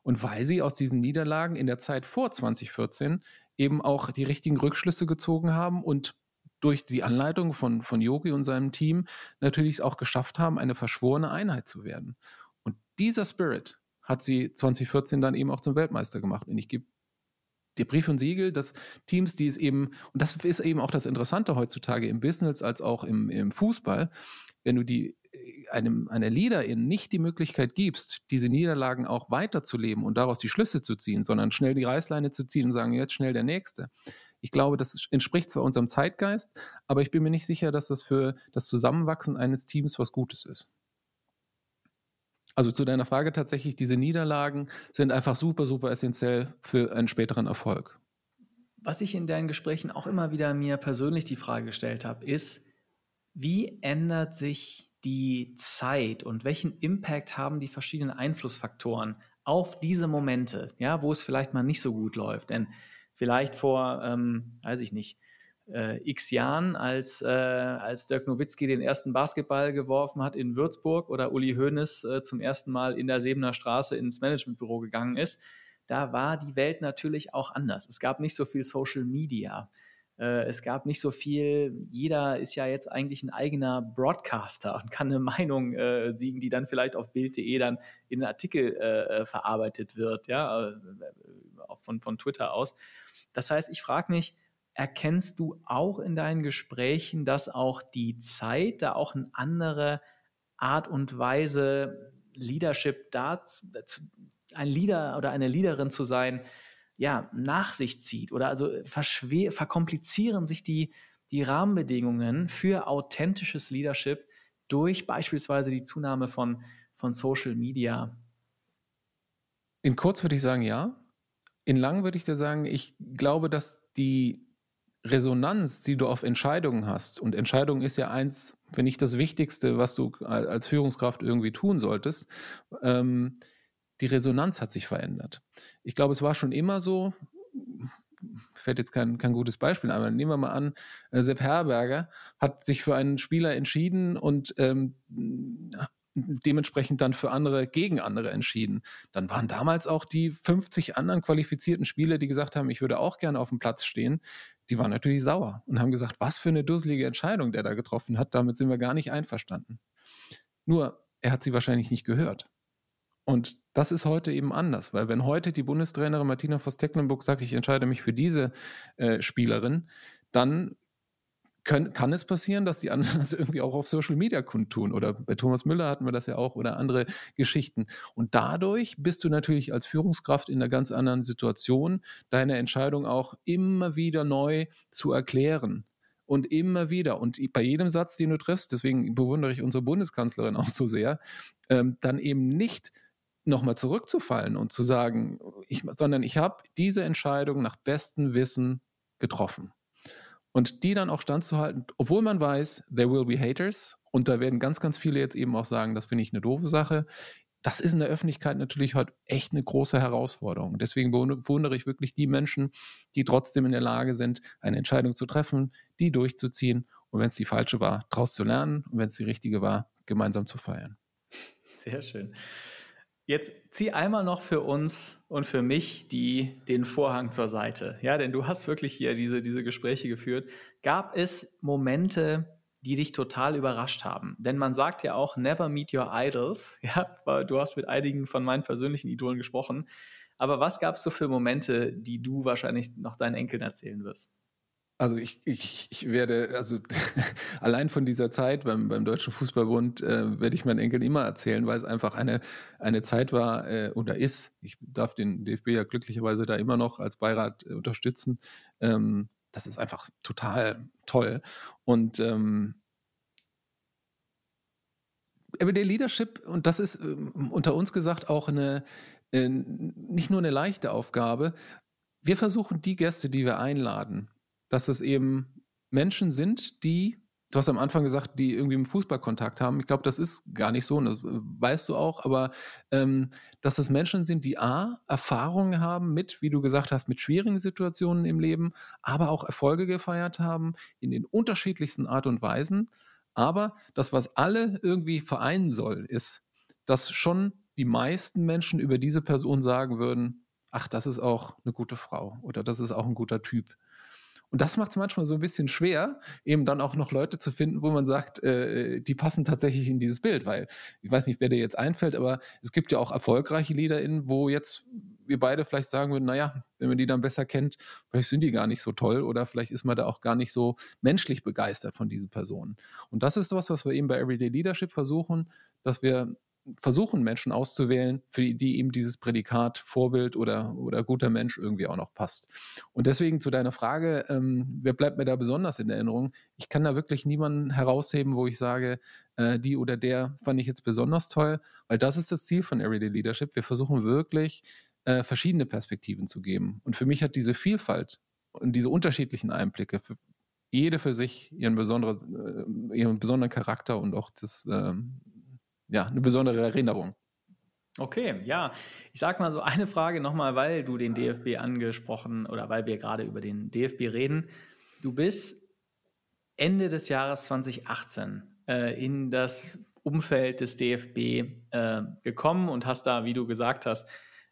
Und weil sie aus diesen Niederlagen in der Zeit vor 2014 eben auch die richtigen Rückschlüsse gezogen haben und durch die Anleitung von, von Yogi und seinem Team natürlich auch geschafft haben, eine verschworene Einheit zu werden. Und dieser Spirit hat sie 2014 dann eben auch zum Weltmeister gemacht. Und ich gebe dir Brief und Siegel, dass Teams, die es eben, und das ist eben auch das Interessante heutzutage im Business als auch im, im Fußball, wenn du die einem, einer Leaderin nicht die Möglichkeit gibst, diese Niederlagen auch weiterzuleben und daraus die Schlüsse zu ziehen, sondern schnell die Reißleine zu ziehen und sagen, jetzt schnell der Nächste. Ich glaube, das entspricht zwar unserem Zeitgeist, aber ich bin mir nicht sicher, dass das für das Zusammenwachsen eines Teams was Gutes ist. Also zu deiner Frage tatsächlich, diese Niederlagen sind einfach super, super essentiell für einen späteren Erfolg. Was ich in deinen Gesprächen auch immer wieder mir persönlich die Frage gestellt habe, ist, wie ändert sich die Zeit und welchen Impact haben die verschiedenen Einflussfaktoren auf diese Momente, ja, wo es vielleicht mal nicht so gut läuft? Denn vielleicht vor, ähm, weiß ich nicht, äh, x Jahren, als, äh, als Dirk Nowitzki den ersten Basketball geworfen hat in Würzburg oder Uli Hoeneß äh, zum ersten Mal in der Sebener Straße ins Managementbüro gegangen ist, da war die Welt natürlich auch anders. Es gab nicht so viel Social Media. Äh, es gab nicht so viel, jeder ist ja jetzt eigentlich ein eigener Broadcaster und kann eine Meinung äh, siegen, die dann vielleicht auf Bild.de dann in einen Artikel äh, äh, verarbeitet wird, ja, von, von Twitter aus. Das heißt, ich frage mich, erkennst du auch in deinen Gesprächen, dass auch die Zeit da auch eine andere Art und Weise Leadership da, ein Leader oder eine Leaderin zu sein, ja, nach sich zieht oder also verkomplizieren sich die, die Rahmenbedingungen für authentisches Leadership durch beispielsweise die Zunahme von, von Social Media? In kurz würde ich sagen, ja. In lang würde ich dir sagen, ich glaube, dass die Resonanz, die du auf Entscheidungen hast, und Entscheidung ist ja eins, wenn nicht das Wichtigste, was du als Führungskraft irgendwie tun solltest, ähm, die Resonanz hat sich verändert. Ich glaube, es war schon immer so, fällt jetzt kein, kein gutes Beispiel, aber nehmen wir mal an, äh, Sepp Herberger hat sich für einen Spieler entschieden und ähm, dementsprechend dann für andere gegen andere entschieden. Dann waren damals auch die 50 anderen qualifizierten Spieler, die gesagt haben, ich würde auch gerne auf dem Platz stehen, die waren natürlich sauer und haben gesagt, was für eine dusselige Entscheidung der da getroffen hat, damit sind wir gar nicht einverstanden. Nur, er hat sie wahrscheinlich nicht gehört. Und das ist heute eben anders, weil wenn heute die Bundestrainerin Martina Voss-Tecklenburg sagt, ich entscheide mich für diese äh, Spielerin, dann können, kann es passieren, dass die anderen <laughs> das irgendwie auch auf Social Media kundtun. Oder bei Thomas Müller hatten wir das ja auch oder andere Geschichten. Und dadurch bist du natürlich als Führungskraft in einer ganz anderen Situation, deine Entscheidung auch immer wieder neu zu erklären und immer wieder und bei jedem Satz, den du triffst, deswegen bewundere ich unsere Bundeskanzlerin auch so sehr, ähm, dann eben nicht nochmal zurückzufallen und zu sagen, ich, sondern ich habe diese Entscheidung nach bestem Wissen getroffen. Und die dann auch standzuhalten, obwohl man weiß, there will be haters. Und da werden ganz, ganz viele jetzt eben auch sagen, das finde ich eine doofe Sache. Das ist in der Öffentlichkeit natürlich heute echt eine große Herausforderung. Deswegen bewundere ich wirklich die Menschen, die trotzdem in der Lage sind, eine Entscheidung zu treffen, die durchzuziehen und wenn es die falsche war, daraus zu lernen und wenn es die richtige war, gemeinsam zu feiern. Sehr schön. Jetzt zieh einmal noch für uns und für mich die, den Vorhang zur Seite. Ja, denn du hast wirklich hier diese, diese Gespräche geführt. Gab es Momente, die dich total überrascht haben? Denn man sagt ja auch, never meet your idols. <laughs> Ja, du hast mit einigen von meinen persönlichen Idolen gesprochen. Aber was gab es so für Momente, die du wahrscheinlich noch deinen Enkeln erzählen wirst? Also ich, ich, ich werde, also <laughs> allein von dieser Zeit beim, beim Deutschen Fußballbund äh, werde ich meinen Enkeln immer erzählen, weil es einfach eine, eine Zeit war äh, oder ist. Ich darf den DFB ja glücklicherweise da immer noch als Beirat äh, unterstützen. Ähm, das ist einfach total toll. Und ähm, Everyday Leadership, und das ist äh, unter uns gesagt auch eine, äh, nicht nur eine leichte Aufgabe. Wir versuchen die Gäste, die wir einladen, dass es eben Menschen sind, die du hast am Anfang gesagt, die irgendwie im Fußball Kontakt haben. Ich glaube, das ist gar nicht so, und das äh, weißt du auch, aber ähm, dass es Menschen sind, die A, Erfahrungen haben mit, wie du gesagt hast, mit schwierigen Situationen im Leben, aber auch Erfolge gefeiert haben in den unterschiedlichsten Art und Weisen. Aber das, was alle irgendwie vereinen soll, ist, dass schon die meisten Menschen über diese Person sagen würden, ach, das ist auch eine gute Frau oder das ist auch ein guter Typ. Und das macht es manchmal so ein bisschen schwer, eben dann auch noch Leute zu finden, wo man sagt, äh, die passen tatsächlich in dieses Bild, weil ich weiß nicht, wer dir jetzt einfällt, aber es gibt ja auch erfolgreiche LeaderInnen, wo jetzt wir beide vielleicht sagen würden, naja, wenn man die dann besser kennt, vielleicht sind die gar nicht so toll oder vielleicht ist man da auch gar nicht so menschlich begeistert von diesen Personen. Und das ist was, was wir eben bei Everyday Leadership versuchen, dass wir versuchen, Menschen auszuwählen, für die, eben dieses Prädikat Vorbild oder, oder guter Mensch irgendwie auch noch passt. Und deswegen zu deiner Frage, ähm, wer bleibt mir da besonders in Erinnerung? Ich kann da wirklich niemanden herausheben, wo ich sage, äh, die oder der fand ich jetzt besonders toll, weil das ist das Ziel von Everyday Leadership. Wir versuchen wirklich, äh, verschiedene Perspektiven zu geben. Und für mich hat diese Vielfalt und diese unterschiedlichen Einblicke für jede für sich ihren besonderen, äh, ihren besonderen Charakter und auch das, ähm, ja, eine besondere Erinnerung. Okay, ja. Ich sag mal so eine Frage nochmal, weil du den DFB angesprochen oder weil wir gerade über den DFB reden. Du bist Ende des Jahres 2018 äh, in das Umfeld des DFB äh, gekommen und hast da, wie du gesagt hast,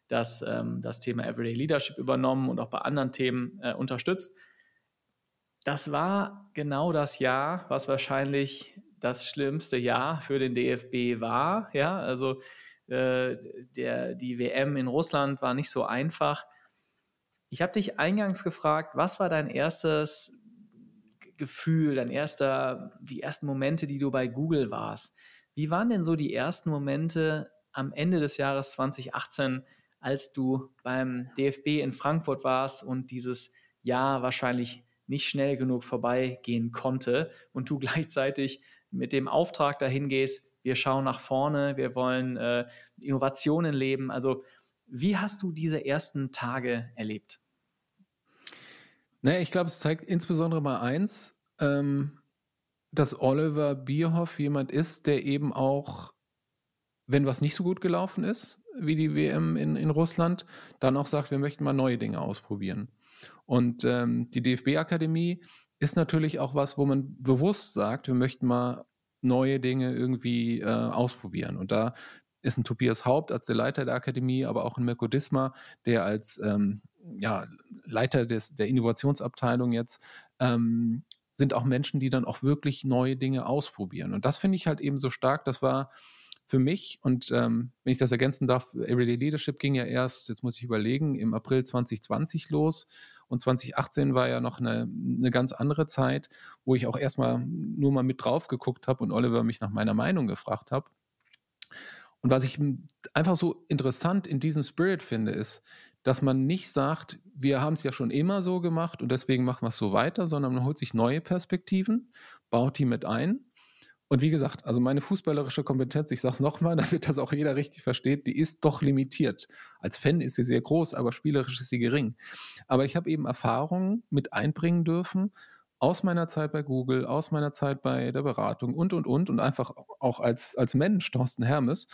das, ähm, das Thema Everyday Leadership übernommen und auch bei anderen Themen äh, unterstützt. Das war genau das Jahr, was wahrscheinlich das schlimmste Jahr für den DFB war. Ja, also äh, der, die WM in Russland war nicht so einfach. Ich habe dich eingangs gefragt, was war dein erstes Gefühl, dein erster, die ersten Momente, die du bei Google warst? Wie waren denn so die ersten Momente am Ende des Jahres 2018, als du beim DFB in Frankfurt warst und dieses Jahr wahrscheinlich nicht schnell genug vorbeigehen konnte und du <laughs> gleichzeitig mit dem Auftrag dahin gehst, wir schauen nach vorne, wir wollen äh, Innovationen leben. Also wie hast du diese ersten Tage erlebt? Naja, ich glaube, es zeigt insbesondere mal eins, ähm, dass Oliver Bierhoff jemand ist, der eben auch, wenn was nicht so gut gelaufen ist, wie die WM in, in Russland, dann auch sagt, wir möchten mal neue Dinge ausprobieren. Und ähm, die DFB-Akademie ist natürlich auch was, wo man bewusst sagt, wir möchten mal neue Dinge irgendwie äh, ausprobieren. Und da ist ein Tobias Haupt als der Leiter der Akademie, aber auch ein Mirko Disma, der als ähm, ja, Leiter des, der Innovationsabteilung jetzt, ähm, sind auch Menschen, die dann auch wirklich neue Dinge ausprobieren. Und das finde ich halt eben so stark. Das war für mich, und ähm, wenn ich das ergänzen darf, Everyday Leadership ging ja erst, jetzt muss ich überlegen, im April 2020 los. Und 2018 war ja noch eine, eine ganz andere Zeit, wo ich auch erstmal nur mal mit drauf geguckt habe und Oliver mich nach meiner Meinung gefragt habe. Und was ich einfach so interessant in diesem Spirit finde, ist, dass man nicht sagt, wir haben es ja schon immer so gemacht und deswegen machen wir es so weiter, sondern man holt sich neue Perspektiven, baut die mit ein und wie gesagt, also meine fußballerische Kompetenz, ich sage es nochmal, <laughs> damit das auch jeder richtig versteht, die ist doch limitiert. Als Fan ist sie sehr groß, aber spielerisch ist sie gering. Aber ich habe eben Erfahrungen mit einbringen dürfen aus meiner Zeit bei Google, aus meiner Zeit bei der Beratung und, und, und und einfach auch als, als Mensch, Thorsten Hermes,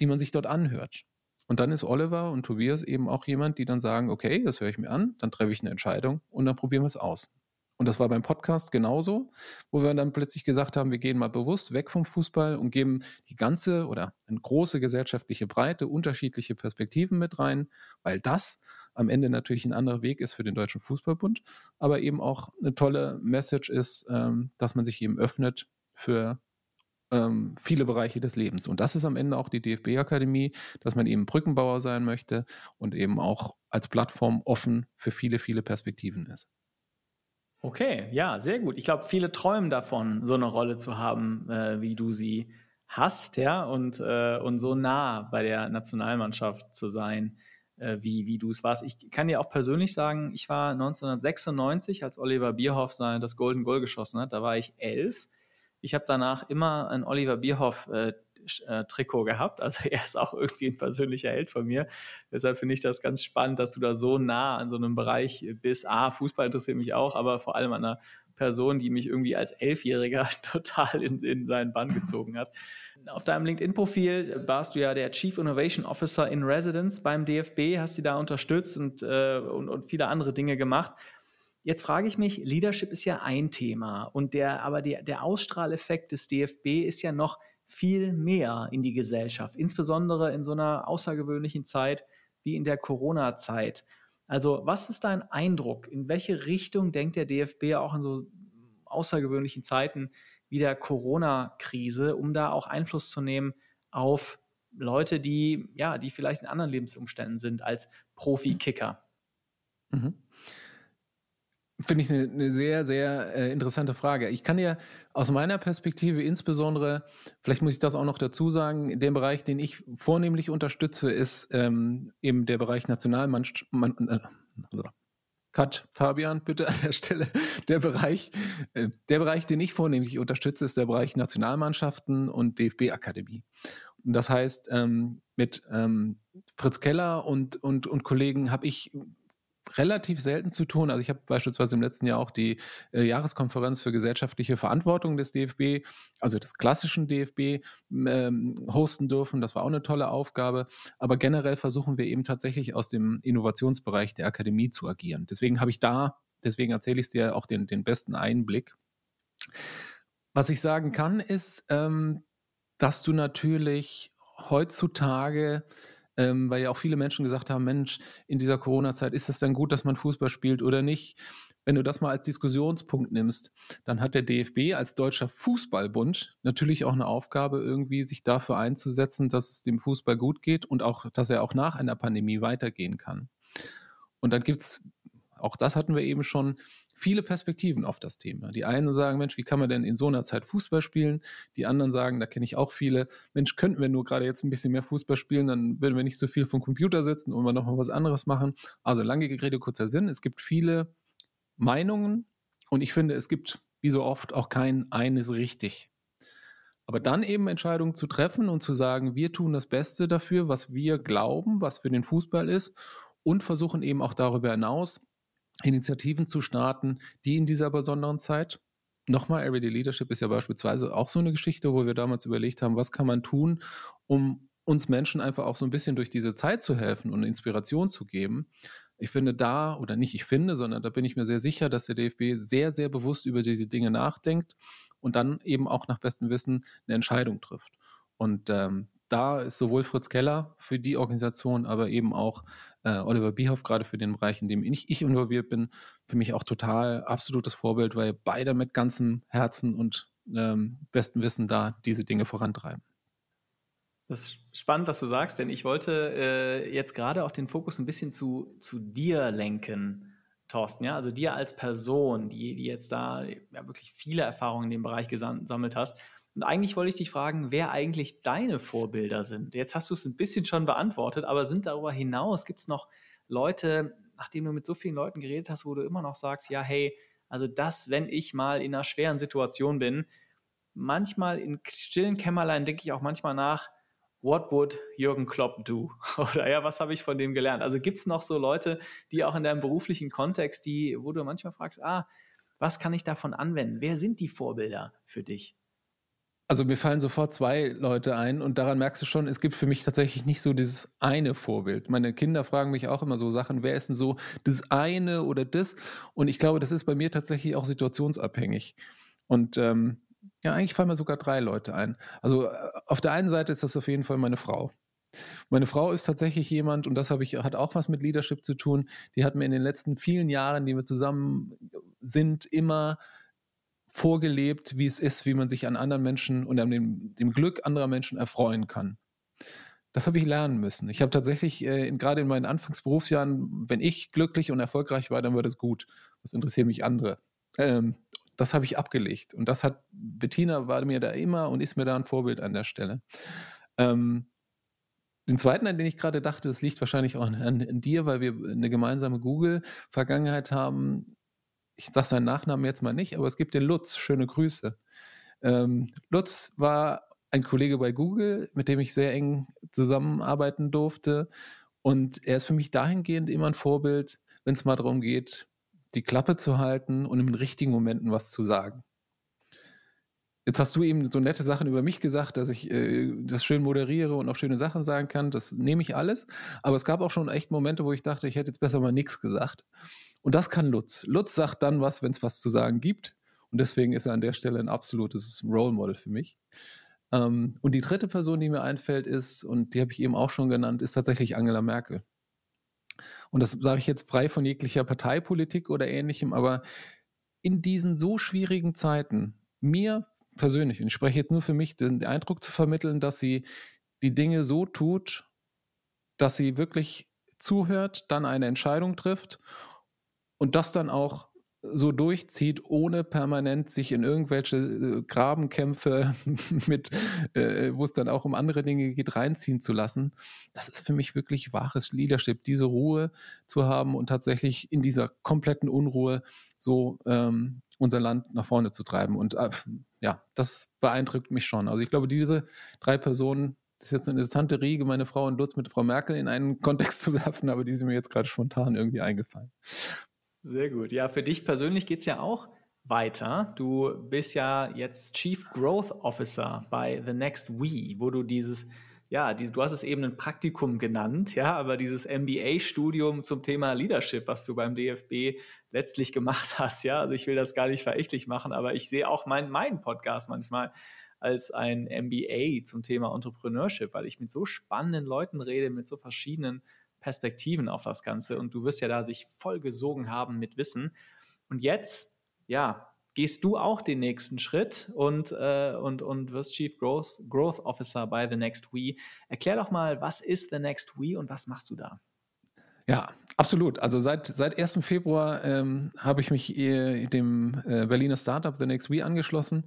die man sich dort anhört. Und dann ist Oliver und Tobias eben auch jemand, die dann sagen, okay, das höre ich mir an, dann treffe ich eine Entscheidung und dann probieren wir es aus. Und das war beim Podcast genauso, wo wir dann plötzlich gesagt haben, wir gehen mal bewusst weg vom Fußball und geben die ganze oder eine große gesellschaftliche Breite, unterschiedliche Perspektiven mit rein, weil das am Ende natürlich ein anderer Weg ist für den Deutschen Fußballbund, aber eben auch eine tolle Message ist, ähm, dass man sich eben öffnet für ähm, viele Bereiche des Lebens. Und das ist am Ende auch die DFB-Akademie, dass man eben Brückenbauer sein möchte und eben auch als Plattform offen für viele, viele Perspektiven ist. Okay, ja, sehr gut. Ich glaube, viele träumen davon, so eine Rolle zu haben, äh, wie du sie hast, ja, und, äh, und so nah bei der Nationalmannschaft zu sein, äh, wie, wie du es warst. Ich kann dir auch persönlich sagen, ich war 1996, als Oliver Bierhoff sein, das Golden Goal geschossen hat, da war ich elf. Ich habe danach immer ein Oliver Bierhoff äh, Trikot gehabt. Also <laughs> er ist auch irgendwie ein persönlicher Held von mir. Deshalb finde ich das ganz spannend, dass du da so nah an so einem Bereich bist. Ah, Fußball interessiert mich auch, aber vor allem an einer Person, die mich irgendwie als Elfjähriger <laughs> total in, in seinen Bann gezogen hat. Auf deinem LinkedIn-Profil warst du ja der Chief Innovation Officer in Residence beim DFB, hast sie da unterstützt und, äh, und, und viele andere Dinge gemacht. Jetzt frage ich mich, Leadership ist ja ein Thema und der, aber der, der Ausstrahleffekt des DFB ist ja noch viel mehr in die Gesellschaft, insbesondere in so einer außergewöhnlichen Zeit wie in der Corona-Zeit. Also, was ist dein Eindruck? In welche Richtung denkt der DFB auch in so außergewöhnlichen Zeiten wie der Corona-Krise, um da auch Einfluss zu nehmen auf Leute, die, ja, die vielleicht in anderen Lebensumständen sind als Profi-Kicker? Mhm. Finde ich eine, eine, sehr, sehr äh, interessante Frage. Ich kann ja aus meiner Perspektive insbesondere, vielleicht muss ich das auch noch dazu sagen, den Bereich, den ich vornehmlich unterstütze, ist ähm, eben der Bereich Nationalmannschaft. Äh, Cut, Fabian, bitte an der Stelle. Der Bereich, äh, der Bereich, den ich vornehmlich unterstütze, ist der Bereich Nationalmannschaften und DFB-Akademie. Das heißt, ähm, mit ähm, Fritz Keller und, und, und Kollegen habe ich relativ selten zu tun. Also ich habe beispielsweise im letzten Jahr auch die äh, Jahreskonferenz für gesellschaftliche Verantwortung des DFB, also des klassischen DFB, ähm, hosten dürfen. Das war auch eine tolle Aufgabe. Aber generell versuchen wir eben tatsächlich aus dem Innovationsbereich der Akademie zu agieren. Deswegen habe ich da, deswegen erzähle ich es dir auch den, den besten Einblick. Was ich sagen kann, ist, ähm, dass du natürlich heutzutage ähm, weil ja auch viele Menschen gesagt haben, Mensch, in dieser Corona-Zeit ist es denn gut, dass man Fußball spielt oder nicht? Wenn du das mal als Diskussionspunkt nimmst, dann hat der DFB als deutscher Fußballbund natürlich auch eine Aufgabe, irgendwie sich dafür einzusetzen, dass es dem Fußball gut geht und auch, dass er auch nach einer Pandemie weitergehen kann. Und dann gibt es, auch das hatten wir eben schon, viele Perspektiven auf das Thema. Die einen sagen, Mensch, wie kann man denn in so einer Zeit Fußball spielen? Die anderen sagen, da kenne ich auch viele, Mensch, könnten wir nur gerade jetzt ein bisschen mehr Fußball spielen, dann würden wir nicht so viel vom Computer sitzen und wir noch mal was anderes machen. Also lange Rede, kurzer Sinn. Es gibt viele Meinungen und ich finde, es gibt wie so oft auch kein eines richtig. Aber dann eben Entscheidungen zu treffen und zu sagen, wir tun das Beste dafür, was wir glauben, was für den Fußball ist und versuchen eben auch darüber hinaus Initiativen zu starten, die in dieser besonderen Zeit Nochmal, Everyday Leadership ist ja beispielsweise auch so eine Geschichte, wo wir damals überlegt haben, was kann man tun, um uns Menschen einfach auch so ein bisschen durch diese Zeit zu helfen und Inspiration zu geben. Ich finde da, oder nicht ich finde, sondern da bin ich mir sehr sicher, dass der DFB sehr, sehr bewusst über diese Dinge nachdenkt und dann eben auch nach bestem Wissen eine Entscheidung trifft. Und ähm, da ist sowohl Fritz Keller für die Organisation, aber eben auch äh, Oliver Bierhoff, gerade für den Bereich, in dem ich, ich involviert bin, für mich auch total absolutes Vorbild, weil beide mit ganzem Herzen und ähm, bestem Wissen da diese Dinge vorantreiben. Das ist spannend, was du sagst, denn ich wollte äh, jetzt gerade auch den Fokus ein bisschen zu, zu dir lenken, Thorsten. Ja? Also dir als Person, die, die jetzt da ja, wirklich viele Erfahrungen in dem Bereich gesammelt hast. Und eigentlich wollte ich dich fragen, wer eigentlich deine Vorbilder sind. Jetzt hast du es ein bisschen schon beantwortet, aber sind darüber hinaus, gibt es noch Leute, nachdem du mit so vielen Leuten geredet hast, wo du immer noch sagst, ja, hey, also das, wenn ich mal in einer schweren Situation bin, manchmal in stillen Kämmerlein denke ich auch manchmal nach, what would Jürgen Klopp do? <laughs> Oder ja, was habe ich von dem gelernt? Also gibt es noch so Leute, die auch in deinem beruflichen Kontext, die, wo du manchmal fragst, ah, was kann ich davon anwenden? Wer sind die Vorbilder für dich? Also mir fallen sofort zwei Leute ein und daran merkst du schon, es gibt für mich tatsächlich nicht so dieses eine Vorbild. Meine Kinder fragen mich auch immer so Sachen, wer ist denn so das eine oder das? Und ich glaube, das ist bei mir tatsächlich auch situationsabhängig. Und ähm, ja, eigentlich fallen mir sogar drei Leute ein. Also äh, auf der einen Seite ist das auf jeden Fall meine Frau. Meine Frau ist tatsächlich jemand, und das habe ich, hat auch was mit Leadership zu tun, die hat mir in den letzten vielen Jahren, die wir zusammen sind, immer vorgelebt, wie es ist, wie man sich an anderen Menschen und an dem, dem Glück anderer Menschen erfreuen kann. Das habe ich lernen müssen. Ich habe tatsächlich, äh, gerade in meinen Anfangsberufsjahren, wenn ich glücklich und erfolgreich war, dann war das gut. Was interessieren mich andere? Ähm, das habe ich abgelegt. Und das hat, Bettina war mir da immer und ist mir da ein Vorbild an der Stelle. Ähm, den zweiten, an den ich gerade dachte, das liegt wahrscheinlich auch an, an dir, weil wir eine gemeinsame Google-Vergangenheit haben, ich sage seinen Nachnamen jetzt mal nicht, aber es gibt den Lutz, schöne Grüße. Ähm, Lutz war ein Kollege bei Google, mit dem ich sehr eng zusammenarbeiten durfte. Und er ist für mich dahingehend immer ein Vorbild, wenn es mal darum geht, die Klappe zu halten und in den richtigen Momenten was zu sagen. Jetzt hast du eben so nette Sachen über mich gesagt, dass ich äh, das schön moderiere und auch schöne Sachen sagen kann. Das nehme ich alles. Aber es gab auch schon echt Momente, wo ich dachte, ich hätte jetzt besser mal nichts gesagt. Und das kann Lutz. Lutz sagt dann was, wenn es was zu sagen gibt. Und deswegen ist er an der Stelle ein absolutes Role Model für mich. Ähm, und die dritte Person, die mir einfällt, ist, und die habe ich eben auch schon genannt, ist tatsächlich Angela Merkel. Und das sage ich jetzt frei von jeglicher Parteipolitik oder ähnlichem, aber in diesen so schwierigen Zeiten, mir persönlich, und ich spreche jetzt nur für mich, den Eindruck zu vermitteln, dass sie die Dinge so tut, dass sie wirklich zuhört, dann eine Entscheidung trifft und das dann auch so durchzieht, ohne permanent sich in irgendwelche äh, Grabenkämpfe <laughs> mit, äh, wo es dann auch um andere Dinge geht, reinziehen zu lassen. Das ist für mich wirklich wahres Leadership, diese Ruhe zu haben und tatsächlich in dieser kompletten Unruhe so ähm, unser Land nach vorne zu treiben. Und äh, ja, das beeindruckt mich schon. Also ich glaube, diese drei Personen, das ist jetzt eine interessante Riege, meine Frau und Lutz mit Frau Merkel in einen Kontext <laughs> zu werfen, aber die sind mir jetzt gerade spontan irgendwie eingefallen. Sehr gut. Ja, für dich persönlich geht es ja auch weiter. Du bist ja jetzt Chief Growth Officer bei The Next We, wo du dieses ja, die, du hast es eben ein Praktikum genannt, ja, aber dieses MBA-Studium zum Thema Leadership, was du beim DFB letztlich gemacht <laughs> hast, ja, also ich will das gar nicht verächtlich machen, aber ich sehe auch mein, meinen Podcast manchmal als ein MBA zum Thema Entrepreneurship, weil ich mit so spannenden Leuten rede, mit so verschiedenen Perspektiven auf das Ganze und du wirst ja da sich voll gesogen haben mit Wissen. Und jetzt, ja, gehst du auch den nächsten Schritt und, äh, und, und wirst Chief Growth, Growth Officer bei The Next We. Erklär doch mal, was ist The Next We und was machst du da? Ja, absolut. Also seit, seit 1. Februar ähm, habe ich mich äh, dem äh, Berliner Startup The Next We angeschlossen.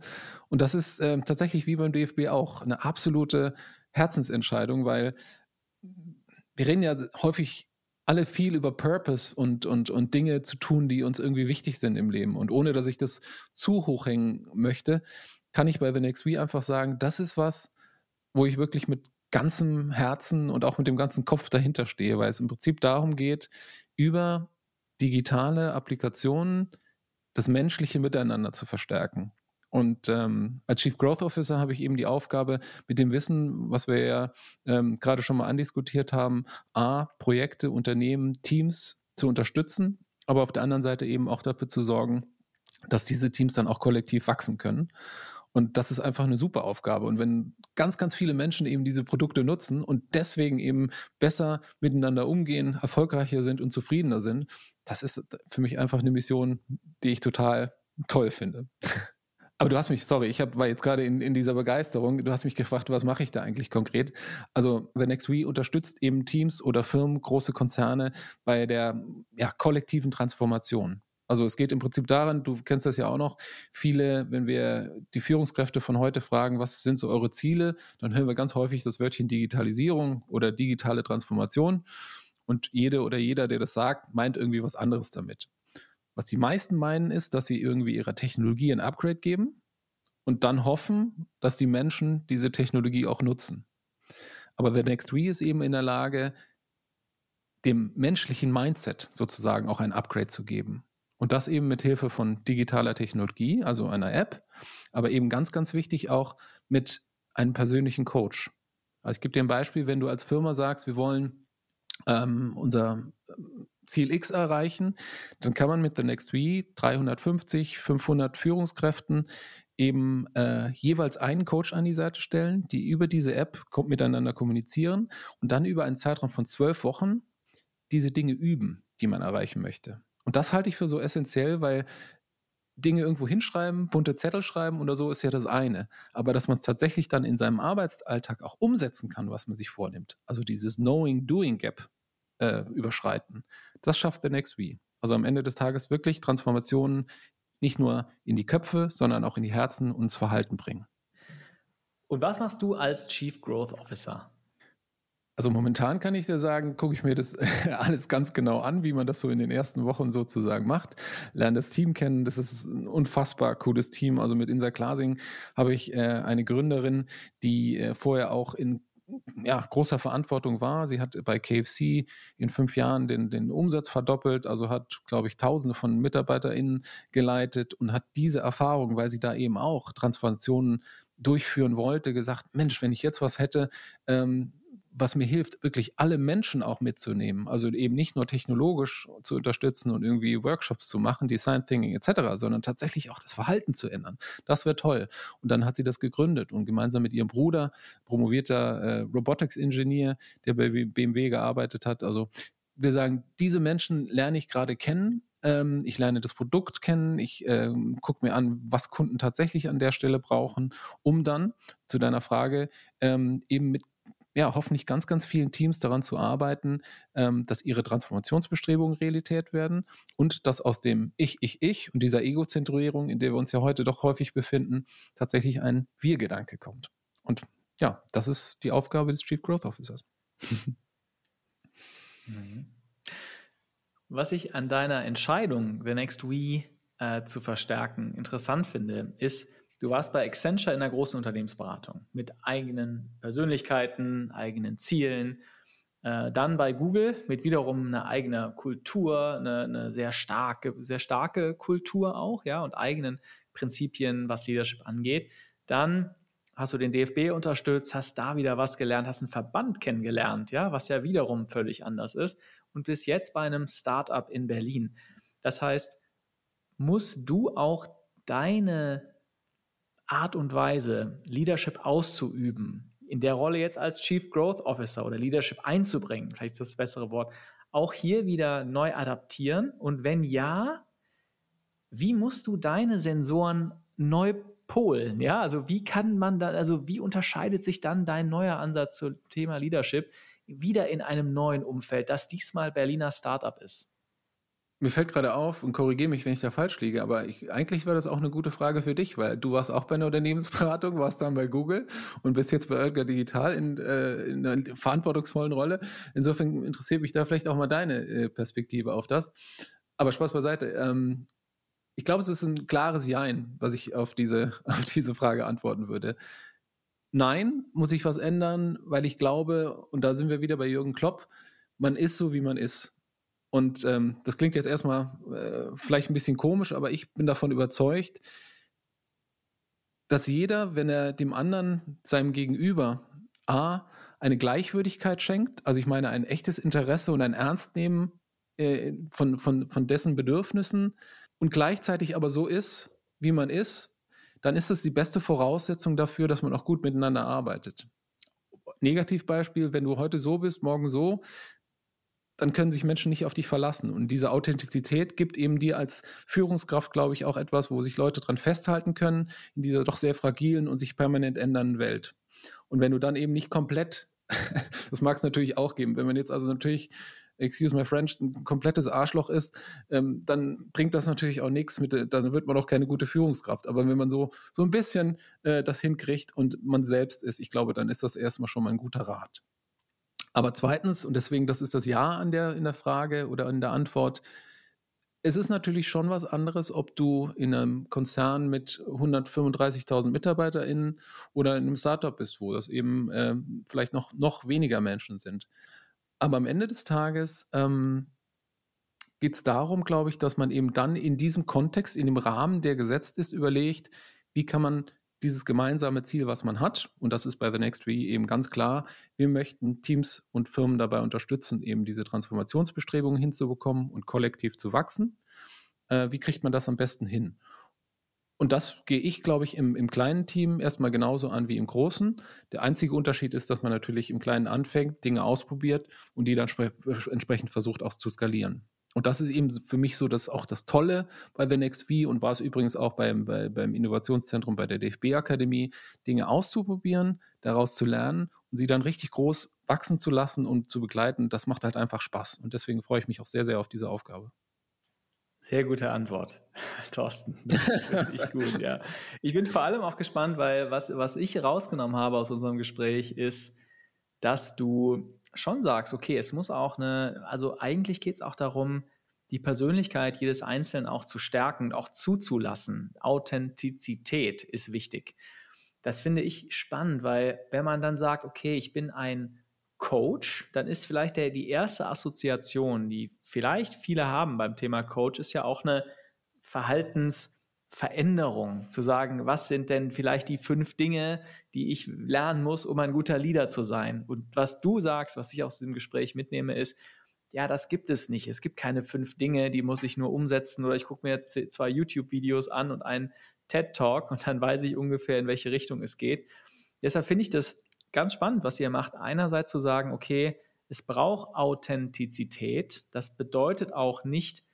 Und das ist äh, tatsächlich wie beim DFB auch eine absolute Herzensentscheidung, weil wir reden ja häufig alle viel über Purpose und, und, und Dinge zu tun, die uns irgendwie wichtig sind im Leben. Und ohne dass ich das zu hoch hängen möchte, kann ich bei The Next We einfach sagen, das ist was, wo ich wirklich mit ganzem Herzen und auch mit dem ganzen Kopf dahinter stehe, weil es im Prinzip darum geht, über digitale Applikationen das menschliche Miteinander zu verstärken. Und ähm, als Chief Growth Officer habe ich eben die Aufgabe, mit dem Wissen, was wir ja ähm, gerade schon mal andiskutiert haben, A, Projekte, Unternehmen, Teams zu unterstützen, aber auf der anderen Seite eben auch dafür zu sorgen, dass diese Teams dann auch kollektiv wachsen können. Und das ist einfach eine super Aufgabe. Und wenn ganz, ganz viele Menschen eben diese Produkte nutzen und deswegen eben besser miteinander umgehen, erfolgreicher sind und zufriedener sind, das ist für mich einfach eine Mission, die ich total toll finde. Aber du hast mich, sorry, ich hab, war jetzt gerade in, in dieser Begeisterung, du hast mich gefragt, was mache ich da eigentlich konkret? Also The Next We unterstützt eben Teams oder Firmen, große Konzerne bei der ja, kollektiven Transformation. Also es geht im Prinzip daran, du kennst das ja auch noch, viele, wenn wir die Führungskräfte von heute fragen, was sind so eure Ziele, dann hören wir ganz häufig das Wörtchen Digitalisierung oder digitale Transformation. Und jede oder jeder, der das sagt, meint irgendwie was anderes damit. Was die meisten meinen, ist, dass sie irgendwie ihrer Technologie ein Upgrade geben und dann hoffen, dass die Menschen diese Technologie auch nutzen. Aber The Next We ist eben in der Lage, dem menschlichen Mindset sozusagen auch ein Upgrade zu geben. Und das eben mit Hilfe von digitaler Technologie, also einer App, aber eben ganz, ganz wichtig auch mit einem persönlichen Coach. Also ich gebe dir ein Beispiel, wenn du als Firma sagst, wir wollen ähm, unser Ziel X erreichen, dann kann man mit The Next We 350, 500 Führungskräften eben äh, jeweils einen Coach an die Seite stellen, die über diese App miteinander kommunizieren und dann über einen Zeitraum von zwölf Wochen diese Dinge üben, die man erreichen möchte. Und das halte ich für so essentiell, weil Dinge irgendwo hinschreiben, bunte Zettel schreiben oder so ist ja das eine. Aber dass man es tatsächlich dann in seinem Arbeitsalltag auch umsetzen kann, was man sich vornimmt. Also dieses Knowing-Doing-Gap äh, überschreiten. Das schafft der Next We. Also am Ende des Tages wirklich Transformationen nicht nur in die Köpfe, sondern auch in die Herzen und ins Verhalten bringen. Und was machst du als Chief Growth Officer? Also momentan kann ich dir sagen, gucke ich mir das <laughs> alles ganz genau an, wie man das so in den ersten Wochen sozusagen macht. Lerne das Team kennen. Das ist ein unfassbar cooles Team. Also mit Insa Klasing habe ich äh, eine Gründerin, die äh, vorher auch in ja, großer Verantwortung war. Sie hat bei KFC in fünf Jahren den, den Umsatz verdoppelt, also hat, glaube ich, Tausende von MitarbeiterInnen geleitet und hat diese Erfahrung, weil sie da eben auch Transformationen durchführen wollte, gesagt, Mensch, wenn ich jetzt was hätte, ähm, was mir hilft, wirklich alle Menschen auch mitzunehmen. Also eben nicht nur technologisch zu unterstützen und irgendwie Workshops zu machen, Design Thinking etc., sondern tatsächlich auch das Verhalten zu ändern. Das wäre toll. Und dann hat sie das gegründet und gemeinsam mit ihrem Bruder, promovierter äh, Robotics-Ingenieur, der bei BMW gearbeitet hat. Also wir sagen, diese Menschen lerne ich gerade kennen. Ähm, ich lerne das Produkt kennen. Ich ähm, gucke mir an, was Kunden tatsächlich an der Stelle brauchen, um dann zu deiner Frage ähm, eben mit ja, hoffentlich ganz, ganz vielen Teams daran zu arbeiten, ähm, dass ihre Transformationsbestrebungen Realität werden und dass aus dem Ich, Ich, Ich und dieser Egozentrierung, in der wir uns ja heute doch häufig befinden, tatsächlich ein Wir-Gedanke kommt. Und ja, das ist die Aufgabe des Chief Growth Officers. <laughs> Mhm. Was ich an deiner Entscheidung, The Next We äh, zu verstärken, interessant finde, ist, Du warst bei Accenture in einer großen Unternehmensberatung mit eigenen Persönlichkeiten, eigenen Zielen. Äh, dann bei Google mit wiederum einer eigenen Kultur, eine, eine, sehr starke, sehr starke Kultur auch, ja, und eigenen Prinzipien, was Leadership angeht. Dann hast du den DFB unterstützt, hast da wieder was gelernt, hast einen Verband kennengelernt, ja, was ja wiederum völlig anders ist. Und bis jetzt bei einem Startup in Berlin. Das heißt, musst du auch deine Art und Weise, Leadership auszuüben, in der Rolle jetzt als Chief Growth Officer oder Leadership einzubringen, vielleicht ist das, das bessere Wort, auch hier wieder neu adaptieren? Und wenn ja, wie musst du deine Sensoren neu polen? Ja, also wie kann man da, also wie unterscheidet sich dann dein neuer Ansatz zum Thema Leadership wieder in einem neuen Umfeld, das diesmal Berliner Startup ist? Mir fällt gerade auf und korrigiere mich, wenn ich da falsch liege, aber ich, eigentlich war das auch eine gute Frage für dich, weil du warst auch bei einer Unternehmensberatung, warst dann bei Google und bist jetzt bei Oetker Digital in, äh, in einer verantwortungsvollen Rolle. Insofern interessiert mich da vielleicht auch mal deine äh, Perspektive auf das. Aber Spaß beiseite. Ähm, ich glaube, es ist ein klares Jein, was ich auf diese, <laughs> auf diese Frage antworten würde. Nein, muss ich was ändern, weil ich glaube, und da sind wir wieder bei Jürgen Klopp, man ist so, wie man ist. Und ähm, das klingt jetzt erstmal äh, vielleicht ein bisschen komisch, aber ich bin davon überzeugt, dass jeder, wenn er dem anderen, seinem Gegenüber, A, eine Gleichwürdigkeit schenkt, also ich meine ein echtes Interesse und ein Ernstnehmen äh, von, von, von dessen Bedürfnissen und gleichzeitig aber so ist, wie man ist, dann ist das die beste Voraussetzung dafür, dass man auch gut miteinander arbeitet. Negativbeispiel, wenn du heute so bist, morgen so, dann können sich Menschen nicht auf dich verlassen. Und diese Authentizität gibt eben dir als Führungskraft, glaube ich, auch etwas, wo sich Leute dran festhalten können in dieser doch sehr fragilen und sich permanent ändernden Welt. Und wenn du dann eben nicht komplett, <laughs> das mag es natürlich auch geben, wenn man jetzt also natürlich, excuse my French, ein komplettes Arschloch ist, ähm, dann bringt das natürlich auch nichts mit, dann wird man auch keine gute Führungskraft. Aber wenn man so, so ein bisschen äh, das hinkriegt und man selbst ist, ich glaube, dann ist das erstmal schon mal ein guter Rat. Aber zweitens, und deswegen, das ist das Ja an der, in der Frage oder in der Antwort, es ist natürlich schon was anderes, ob du in einem Konzern mit 135.000 MitarbeiterInnen oder in einem Startup bist, wo das eben äh, vielleicht noch, noch weniger Menschen sind. Aber am Ende des Tages ähm, geht es darum, glaube ich, dass man eben dann in diesem Kontext, in dem Rahmen, der gesetzt ist, überlegt, wie kann man dieses gemeinsame Ziel, was man hat, und das ist bei The Next Tree eben ganz klar, wir möchten Teams und Firmen dabei unterstützen, eben diese Transformationsbestrebungen hinzubekommen und kollektiv zu wachsen. Äh, wie kriegt man das am besten hin? Und das gehe ich, glaube ich, im, im kleinen Team erstmal genauso an wie im großen. Der einzige Unterschied ist, dass man natürlich im Kleinen anfängt, Dinge ausprobiert und die dann entsprechend versucht auch zu skalieren. Und das ist eben für mich so das auch das Tolle bei The Next V und war es übrigens auch beim, bei, beim Innovationszentrum bei der DFB-Akademie, Dinge auszuprobieren, daraus zu lernen und sie dann richtig groß wachsen zu lassen und zu begleiten. Das macht halt einfach Spaß. Und deswegen freue ich mich auch sehr, sehr auf diese Aufgabe. Sehr gute Antwort, <laughs> Thorsten. Das ich <laughs> gut, ja. Ich bin vor allem auch gespannt, weil was, was ich rausgenommen habe aus unserem Gespräch ist, dass du schon sagst, okay, es muss auch eine, also eigentlich geht es auch darum, die Persönlichkeit jedes Einzelnen auch zu stärken und auch zuzulassen. Authentizität ist wichtig. Das finde ich spannend, weil wenn man dann sagt, okay, ich bin ein Coach, dann ist vielleicht der, die erste Assoziation, die vielleicht viele haben beim Thema Coach, ist ja auch eine Verhaltensveränderung. Zu sagen, was sind denn vielleicht die fünf Dinge, die ich lernen muss, um ein guter Leader zu sein? Und was du sagst, was ich aus diesem Gespräch mitnehme, ist, ja, das gibt es nicht. Es gibt keine fünf Dinge, die muss ich nur umsetzen oder ich gucke mir jetzt zwei YouTube-Videos an und einen TED-Talk und dann weiß ich ungefähr, in welche Richtung es geht. Deshalb finde ich das ganz spannend, was ihr macht. Einerseits zu sagen, okay, es braucht Authentizität. Das bedeutet auch nicht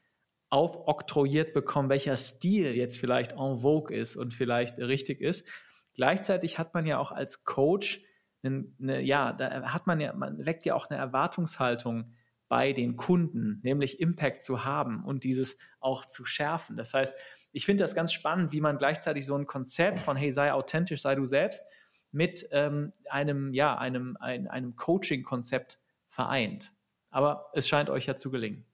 aufoktroyiert bekommen, welcher Stil jetzt vielleicht en vogue ist und vielleicht richtig ist. Gleichzeitig hat man ja auch als Coach, eine, eine, ja, da hat man ja, man weckt ja auch eine Erwartungshaltung bei den Kunden, nämlich Impact zu haben und dieses auch zu schärfen. Das heißt, ich finde das ganz spannend, wie man gleichzeitig so ein Konzept von hey, sei authentisch, sei du selbst mit ähm, einem, ja, einem, ein, einem Coaching-Konzept vereint. Aber es scheint euch ja zu gelingen.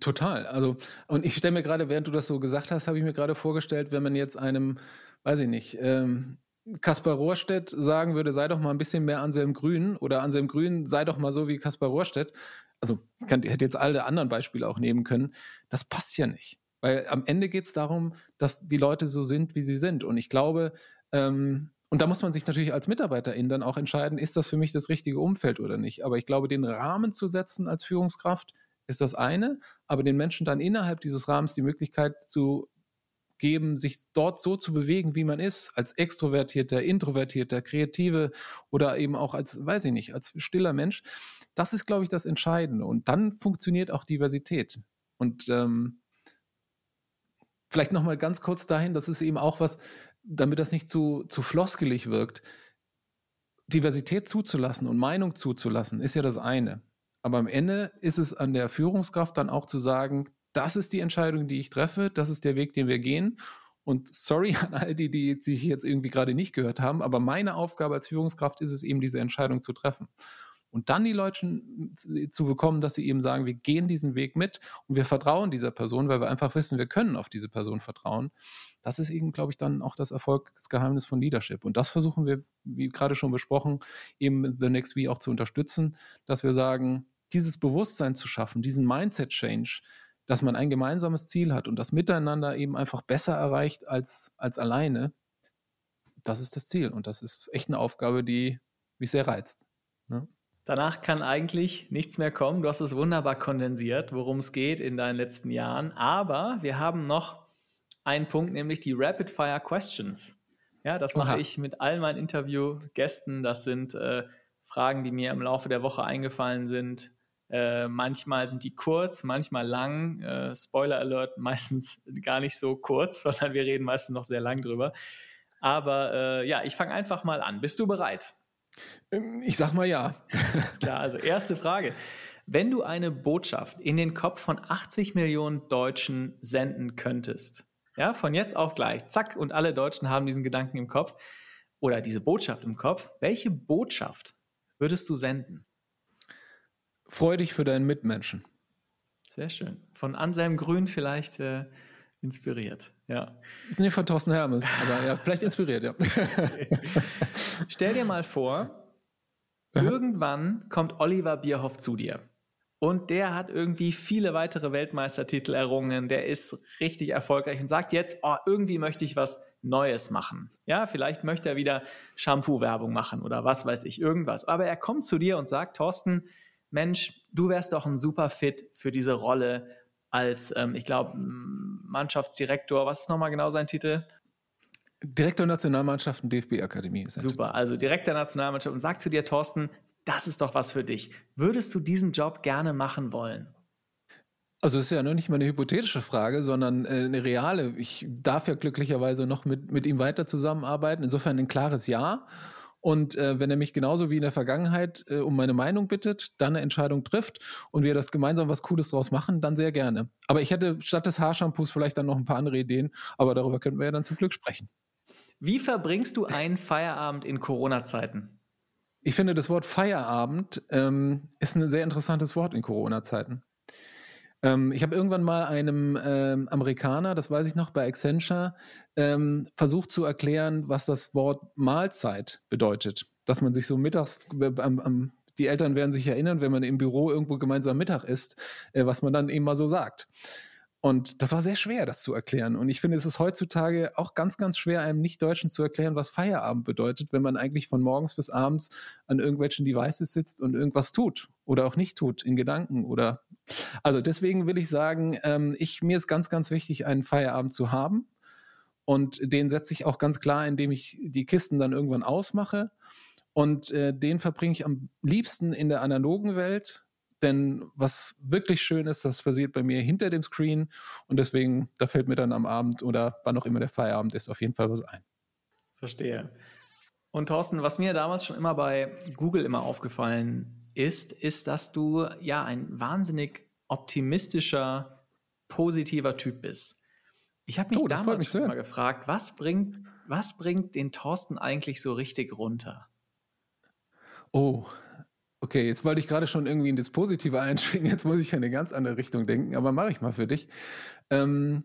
Total. Also, und ich stelle mir gerade, während du das so gesagt hast, habe ich mir gerade vorgestellt, wenn man jetzt einem, weiß ich nicht, ähm, Kaspar Rohrstedt sagen würde, sei doch mal ein bisschen mehr Anselm Grün oder Anselm Grün sei doch mal so wie Kaspar Rohrstedt. Also, ich hätte jetzt alle anderen Beispiele auch nehmen können. Das passt ja nicht. Weil am Ende geht es darum, dass die Leute so sind, wie sie sind. Und ich glaube, ähm, und da muss man sich natürlich als Mitarbeiterin dann auch entscheiden, ist das für mich das richtige Umfeld oder nicht. Aber ich glaube, den Rahmen zu setzen als Führungskraft ist das eine, aber den Menschen dann innerhalb dieses Rahmens die Möglichkeit zu geben, sich dort so zu bewegen, wie man ist, als extrovertierter, introvertierter, kreative oder eben auch als, weiß ich nicht, als stiller Mensch. Das ist, glaube ich, das Entscheidende. Und dann funktioniert auch Diversität. Und ähm, vielleicht nochmal ganz kurz dahin, das ist eben auch was, damit das nicht zu, zu floskelig wirkt, Diversität zuzulassen und Meinung zuzulassen, ist ja das eine. Aber am Ende ist es an der Führungskraft dann auch zu sagen, das ist die Entscheidung, die ich treffe, das ist der Weg, den wir gehen. Und sorry an all die, die sich jetzt irgendwie gerade nicht gehört haben, aber meine Aufgabe als Führungskraft ist es eben, diese Entscheidung zu treffen. Und dann die Leute zu bekommen, dass sie eben sagen, wir gehen diesen Weg mit und wir vertrauen dieser Person, weil wir einfach wissen, wir können auf diese Person vertrauen. Das ist eben, glaube ich, dann auch das Erfolgsgeheimnis von Leadership. Und das versuchen wir, wie gerade schon besprochen, eben The Next We auch zu unterstützen, dass wir sagen, dieses Bewusstsein zu schaffen, diesen Mindset-Change, dass man ein gemeinsames Ziel hat und das Miteinander eben einfach besser erreicht als, als alleine, das ist das Ziel. Und das ist echt eine Aufgabe, die mich sehr reizt. Ne? Danach kann eigentlich nichts mehr kommen. Du hast es wunderbar kondensiert, worum es geht in deinen letzten Jahren. Aber wir haben noch einen Punkt, nämlich die Rapid Fire Questions. Ja, das mache Aha. ich mit all meinen Interviewgästen. Das sind äh, Fragen, die mir im Laufe der Woche eingefallen sind. Äh, manchmal sind die kurz, manchmal lang. Äh, Spoiler Alert, <laughs> meistens gar nicht so kurz, sondern wir reden meistens noch sehr lang drüber. Aber äh, ja, ich fange einfach mal an. Bist du bereit? Ähm, ich sag mal ja. Alles klar, also erste Frage. Wenn du eine Botschaft in den Kopf von 80 Millionen Deutschen senden könntest, ja, von jetzt auf gleich, zack, und alle Deutschen haben diesen Gedanken im Kopf oder diese Botschaft im Kopf, welche Botschaft würdest du senden? Freu dich für deinen Mitmenschen. Sehr schön. Von Anselm Grün vielleicht äh, inspiriert, ja. Nee, von Thorsten Hermes, aber ja, vielleicht inspiriert, ja. Okay. <laughs> Stell dir mal vor, irgendwann kommt Oliver Bierhoff zu dir. Und der hat irgendwie viele weitere Weltmeistertitel errungen. Der ist richtig erfolgreich und sagt jetzt, oh, irgendwie möchte ich was Neues machen. Ja, vielleicht möchte er wieder Shampoo-Werbung machen oder was weiß ich, irgendwas. Aber er kommt zu dir und sagt, Thorsten, Mensch, du wärst doch ein super Fit für diese Rolle als, ähm, ich glaube, Mannschaftsdirektor. Was ist nochmal genau sein Titel? Direktor Nationalmannschaften DFB-Akademie. Super, also Direktor Nationalmannschaft und sagt zu dir, Thorsten, das ist doch was für dich. Würdest du diesen Job gerne machen wollen? Also es ist ja noch nicht mal eine hypothetische Frage, sondern äh, eine reale. Ich darf ja glücklicherweise noch mit, mit ihm weiter zusammenarbeiten. Insofern ein klares Ja. Und äh, wenn er mich genauso wie in der Vergangenheit äh, um meine Meinung bittet, dann eine Entscheidung trifft und wir das gemeinsam was Cooles draus machen, dann sehr gerne. Aber ich hätte statt des Haarshampoos vielleicht dann noch ein paar andere Ideen, aber darüber könnten wir ja dann zum Glück sprechen. Wie verbringst du einen Feierabend in Corona-Zeiten? ich finde, das Wort Feierabend ähm, ist ein sehr interessantes Wort in Corona-Zeiten. Ähm, ich habe irgendwann mal einem ähm, Amerikaner, das weiß ich noch, bei Accenture, ähm, versucht zu erklären, was das Wort Mahlzeit bedeutet. Dass man sich so mittags äh, am, am die Eltern werden sich erinnern, wenn man im Büro irgendwo gemeinsam Mittag isst, äh, was man dann eben mal so sagt. Und das war sehr schwer, das zu erklären. Und ich finde, es ist heutzutage auch ganz, ganz schwer, einem Nicht-Deutschen zu erklären, was Feierabend bedeutet, wenn man eigentlich von morgens bis abends an irgendwelchen Devices sitzt und irgendwas tut oder auch nicht tut, in Gedanken oder. Also deswegen will ich sagen, ähm, ich, mir ist ganz, ganz wichtig, einen Feierabend zu haben. Und den setze ich auch ganz klar, indem ich die Kisten dann irgendwann ausmache. Und äh, den verbringe ich am liebsten in der analogen Welt, denn was wirklich schön ist, das passiert bei mir hinter dem Screen und deswegen, da fällt mir dann am Abend oder wann auch immer der Feierabend ist, auf jeden Fall was ein. Verstehe. Und Thorsten, was mir damals schon immer bei Google immer aufgefallen ist, ist, dass du ja ein wahnsinnig optimistischer, positiver Typ bist. Ich habe mich oh, damals mich schon immer gefragt, was bringt, was bringt den Thorsten eigentlich so richtig runter? Oh, Okay, jetzt wollte ich gerade schon irgendwie in das Positive <laughs> einschwingen. Jetzt muss ich in eine ganz andere Richtung denken, aber mache ich mal für dich. Ähm,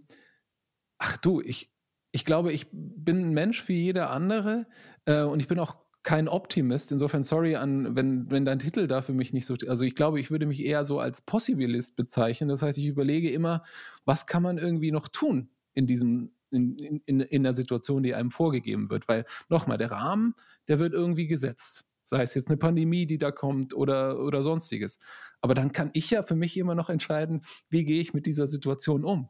ach du, ich, ich glaube, ich bin ein Mensch wie jeder andere äh, und ich bin auch kein Optimist. Insofern sorry an, wenn, wenn dein Titel da für mich nicht so. Also ich glaube, ich würde mich eher so als Possibilist bezeichnen. Das heißt, ich überlege immer, was kann man irgendwie noch tun in diesem, in, in, in der Situation, die einem vorgegeben wird. Weil nochmal, der Rahmen, der wird irgendwie gesetzt. Sei es jetzt eine Pandemie, die da kommt oder, oder sonstiges. Aber dann kann ich ja für mich immer noch entscheiden, wie gehe ich mit dieser Situation um.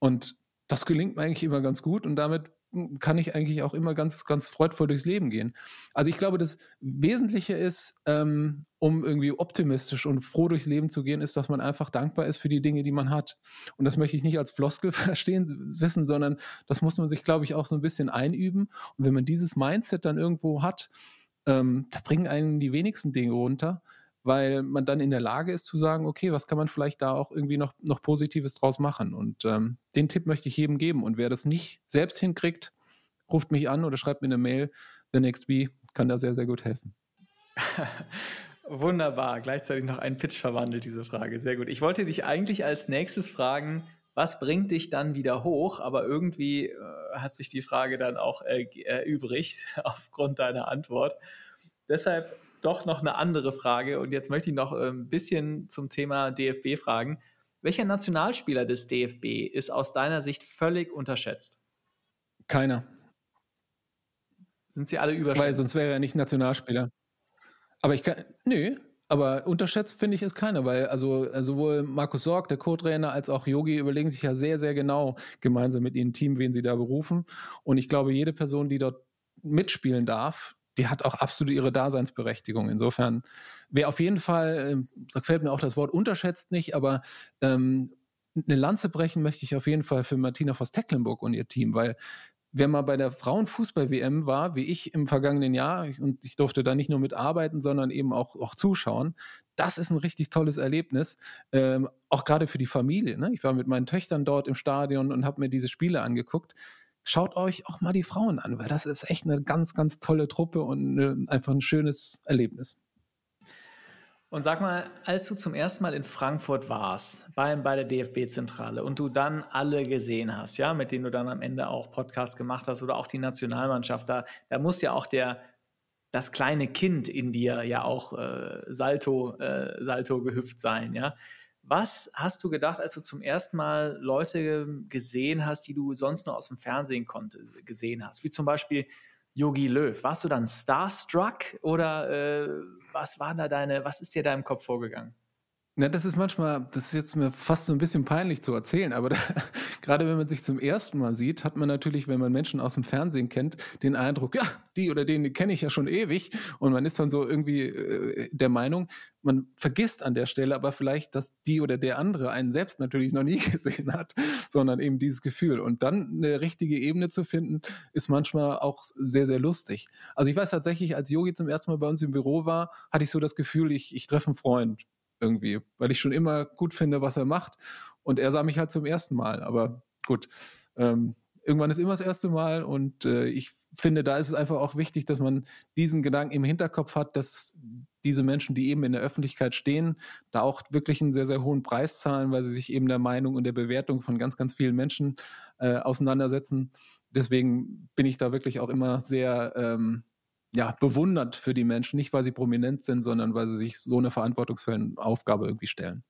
Und das gelingt mir eigentlich immer ganz gut und damit kann ich eigentlich auch immer ganz, ganz freudvoll durchs Leben gehen. Also ich glaube, das Wesentliche ist, ähm, um irgendwie optimistisch und froh durchs Leben zu gehen, ist, dass man einfach dankbar ist für die Dinge, die man hat. Und das möchte ich nicht als Floskel <laughs> verstehen, wissen, sondern das muss man sich, glaube ich, auch so ein bisschen einüben. Und wenn man dieses Mindset dann irgendwo hat, ähm, da bringen einen die wenigsten Dinge runter, weil man dann in der Lage ist zu sagen, okay, was kann man vielleicht da auch irgendwie noch, noch Positives draus machen? Und ähm, den Tipp möchte ich jedem geben. Und wer das nicht selbst hinkriegt, ruft mich an oder schreibt mir eine Mail. The Next Bee kann da sehr, sehr gut helfen. <laughs> Wunderbar. Gleichzeitig noch ein Pitch verwandelt, diese Frage. Sehr gut. Ich wollte dich eigentlich als nächstes fragen, was bringt dich dann wieder hoch? Aber irgendwie äh, hat sich die Frage dann auch äh, erübrigt <laughs> aufgrund deiner Antwort. Deshalb doch noch eine andere Frage. Und jetzt möchte ich noch äh, ein bisschen zum Thema DFB fragen. Welcher Nationalspieler des DFB ist aus deiner Sicht völlig unterschätzt? Keiner. Sind sie alle überschätzt? Weil sonst wäre er nicht Nationalspieler. Aber ich kann. Nö, aber unterschätzt finde ich es keiner, weil also äh, sowohl Markus Sorg, der Co-Trainer, als auch Yogi überlegen sich ja sehr, sehr genau gemeinsam mit ihrem Team, wen sie da berufen. Und ich glaube, jede Person, die dort mitspielen darf, die hat auch absolut ihre Daseinsberechtigung. Insofern wäre auf jeden Fall, ähm, da gefällt mir auch das Wort unterschätzt nicht, aber ähm, eine Lanze brechen möchte ich auf jeden Fall für Martina Voss-Tecklenburg und ihr Team, weil wer mal bei der Frauenfußball-WM war, wie ich im vergangenen Jahr, und ich durfte da nicht nur mitarbeiten, sondern eben auch, auch zuschauen, das ist ein richtig tolles Erlebnis, ähm, auch gerade für die Familie. Ne? Ich war mit meinen Töchtern dort im Stadion und habe mir diese Spiele angeguckt. Schaut euch auch mal die Frauen an, weil das ist echt eine ganz, ganz tolle Truppe und eine, einfach ein schönes Erlebnis. Und sag mal, als du zum ersten Mal in Frankfurt warst, bei, bei der DFB-Zentrale und du dann alle gesehen hast, ja, mit denen du dann am Ende auch Podcast gemacht hast oder auch die Nationalmannschaft, da, da muss ja auch der, das kleine Kind in dir ja auch äh, Salto, äh, Salto gehüpft sein, ja. Was hast du gedacht, als du zum ersten Mal Leute gesehen hast, die du sonst nur aus dem Fernsehen konnte, gesehen hast? Wie zum Beispiel Yogi Löw. Warst du dann starstruck oder äh, was war da deine, was ist dir da im Kopf vorgegangen? Na, das ist manchmal, das ist jetzt mir fast so ein bisschen peinlich zu erzählen, aber <laughs> da, gerade wenn man sich zum ersten Mal sieht, hat man natürlich, wenn man Menschen aus dem Fernsehen kennt, den Eindruck, ja, die oder den, kenne ich ja schon ewig. Und man ist dann so irgendwie äh, der Meinung, man vergisst an der Stelle aber vielleicht, dass die oder der andere einen selbst natürlich noch nie <laughs> gesehen hat, sondern eben dieses Gefühl. Und dann eine richtige Ebene zu finden, ist manchmal auch sehr, sehr lustig. Also ich weiß tatsächlich, als Yogi zum ersten Mal bei uns im Büro war, hatte ich so das Gefühl, ich, ich treffe einen Freund irgendwie, weil ich schon immer gut finde, was er macht. Und er sah mich halt zum ersten Mal. Aber gut, ähm, irgendwann ist immer das erste Mal und äh, ich finde, da ist es einfach auch wichtig, dass man diesen Gedanken im Hinterkopf hat, dass diese Menschen, die eben in der Öffentlichkeit stehen, da auch wirklich einen sehr, sehr hohen Preis zahlen, weil sie sich eben der Meinung und der Bewertung von ganz, ganz vielen Menschen äh, auseinandersetzen. Deswegen bin ich da wirklich auch immer sehr ähm, ja, bewundert für die Menschen, nicht weil sie prominent sind, sondern weil sie sich so eine verantwortungsvolle Aufgabe irgendwie stellen.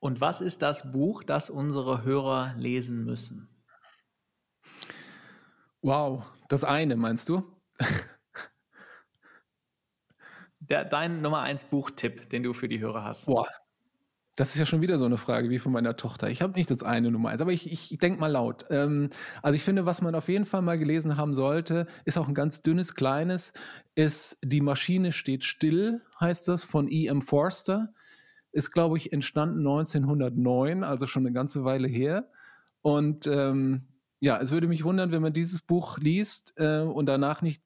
Und was ist das Buch, das unsere Hörer lesen müssen? Wow, das eine meinst du? Der, dein Nummer eins Buchtipp, den du für die Hörer hast. Boah, das ist ja schon wieder so eine Frage wie von meiner Tochter. Ich habe nicht das eine Nummer eins, aber ich, ich, denke mal laut. Ähm, also ich finde, was man auf jeden Fall mal gelesen haben sollte, ist auch ein ganz dünnes, kleines, ist Die Maschine steht still, heißt das, von E.M. Forster. Ist, glaube ich, entstanden 1909, also schon eine ganze Weile her. Und ähm, ja, es würde mich wundern, wenn man dieses Buch liest äh, und danach nicht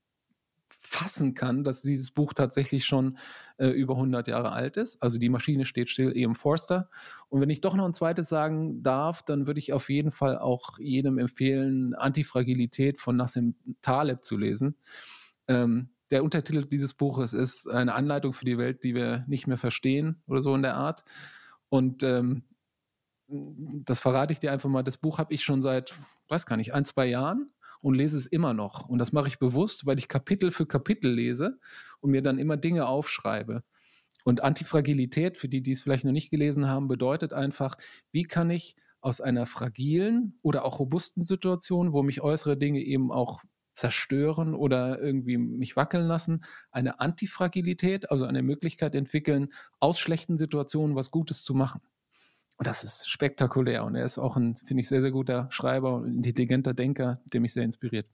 fassen kann, dass dieses Buch tatsächlich schon äh, über 100 Jahre alt ist. Also die Maschine steht still, E.M. Forster. Und wenn ich doch noch ein zweites sagen darf, dann würde ich auf jeden Fall auch jedem empfehlen, Antifragilität von Nassim Taleb zu lesen. Ähm, der Untertitel dieses Buches ist eine Anleitung für die Welt, die wir nicht mehr verstehen oder so in der Art. Und ähm, das verrate ich dir einfach mal. Das Buch habe ich schon seit, weiß gar nicht, ein, zwei Jahren und lese es immer noch. Und das mache ich bewusst, weil ich Kapitel für Kapitel lese und mir dann immer Dinge aufschreibe. Und Antifragilität, für die, die es vielleicht noch nicht gelesen haben, bedeutet einfach, wie kann ich aus einer fragilen oder auch robusten Situation, wo mich äußere Dinge eben auch zerstören oder irgendwie mich wackeln lassen, eine Antifragilität, also eine Möglichkeit entwickeln, aus schlechten Situationen was Gutes zu machen. Und das ist spektakulär. Und er ist auch ein, finde ich, sehr, sehr guter Schreiber und intelligenter Denker, der mich sehr inspiriert.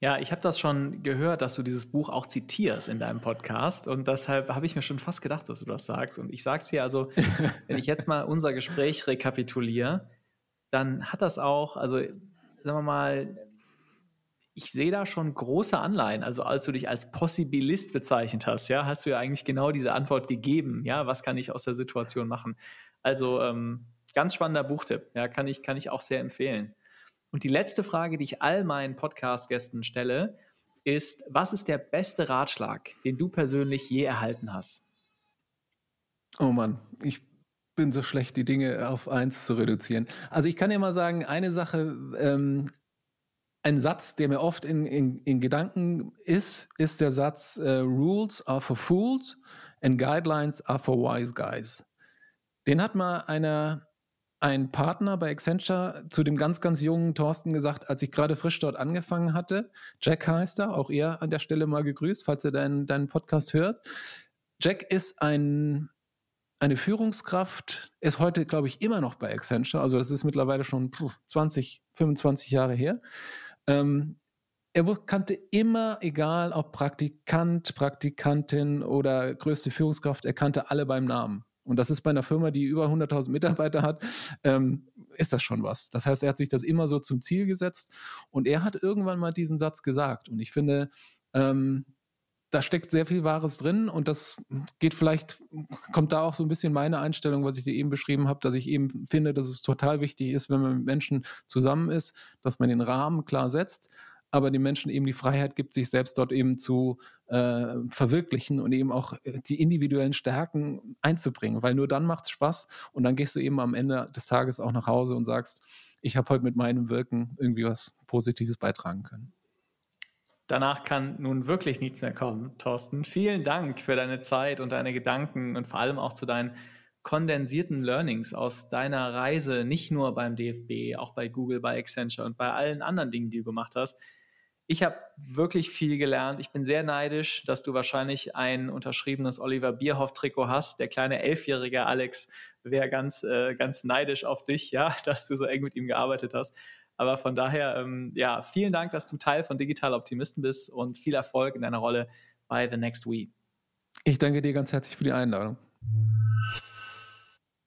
Ja, ich habe das schon gehört, dass du dieses Buch auch zitierst in deinem Podcast. Und deshalb habe ich mir schon fast gedacht, dass du das sagst. Und ich sage es hier also, <laughs> wenn ich jetzt mal unser Gespräch rekapituliere, dann hat das auch, also sagen wir mal, ich sehe da schon große Anleihen. Also als du dich als Possibilist bezeichnet hast, ja, hast du ja eigentlich genau diese Antwort gegeben. Ja, was kann ich aus der Situation machen? Also ähm, ganz spannender Buchtipp. Ja, kann ich, kann ich auch sehr empfehlen. Und die letzte Frage, die ich all meinen Podcast-Gästen stelle, ist, was ist der beste Ratschlag, den du persönlich je erhalten hast? Oh Mann, ich bin so schlecht, die Dinge auf eins zu reduzieren. Also ich kann dir mal sagen, eine Sache, ähm, ein Satz, der mir oft in, in, in Gedanken ist, ist der Satz, uh, Rules are for fools and guidelines are for wise guys. Den hat mal einer, ein Partner bei Accenture zu dem ganz, ganz jungen Thorsten gesagt, als ich gerade frisch dort angefangen hatte. Jack heißt er, auch er an der Stelle mal gegrüßt, falls er deinen, deinen Podcast hört. Jack ist ein, eine Führungskraft, ist heute, glaube ich, immer noch bei Accenture. Also das ist mittlerweile schon 20, 25 Jahre her. Ähm, er kannte immer, egal ob Praktikant, Praktikantin oder größte Führungskraft, er kannte alle beim Namen. Und das ist bei einer Firma, die über 100.000 Mitarbeiter hat, ähm, ist das schon was. Das heißt, er hat sich das immer so zum Ziel gesetzt und er hat irgendwann mal diesen Satz gesagt. Und ich finde, ähm, da steckt sehr viel Wahres drin und das geht vielleicht, kommt da auch so ein bisschen meine Einstellung, was ich dir eben beschrieben habe, dass ich eben finde, dass es total wichtig ist, wenn man mit Menschen zusammen ist, dass man den Rahmen klar setzt, aber den Menschen eben die Freiheit gibt, sich selbst dort eben zu äh, verwirklichen und eben auch äh, die individuellen Stärken einzubringen, weil nur dann macht es Spaß und dann gehst du eben am Ende des Tages auch nach Hause und sagst, ich habe heute mit meinem Wirken irgendwie was Positives beitragen können. Danach kann nun wirklich nichts mehr kommen, Thorsten. Vielen Dank für deine Zeit und deine Gedanken und vor allem auch zu deinen kondensierten Learnings aus deiner Reise, nicht nur beim DFB, auch bei Google, bei Accenture und bei allen anderen Dingen, die du gemacht hast. Ich habe wirklich viel gelernt. Ich bin sehr neidisch, dass du wahrscheinlich ein unterschriebenes Oliver Bierhoff-Trikot hast. Der kleine elfjährige Alex wäre ganz, äh, ganz neidisch auf dich, ja, <laughs> dass du so eng mit ihm gearbeitet hast. Aber von daher, ähm, ja, vielen Dank, dass du Teil von Digital Optimisten bist und viel Erfolg in deiner Rolle bei The Next We. Ich danke dir ganz herzlich für die Einladung.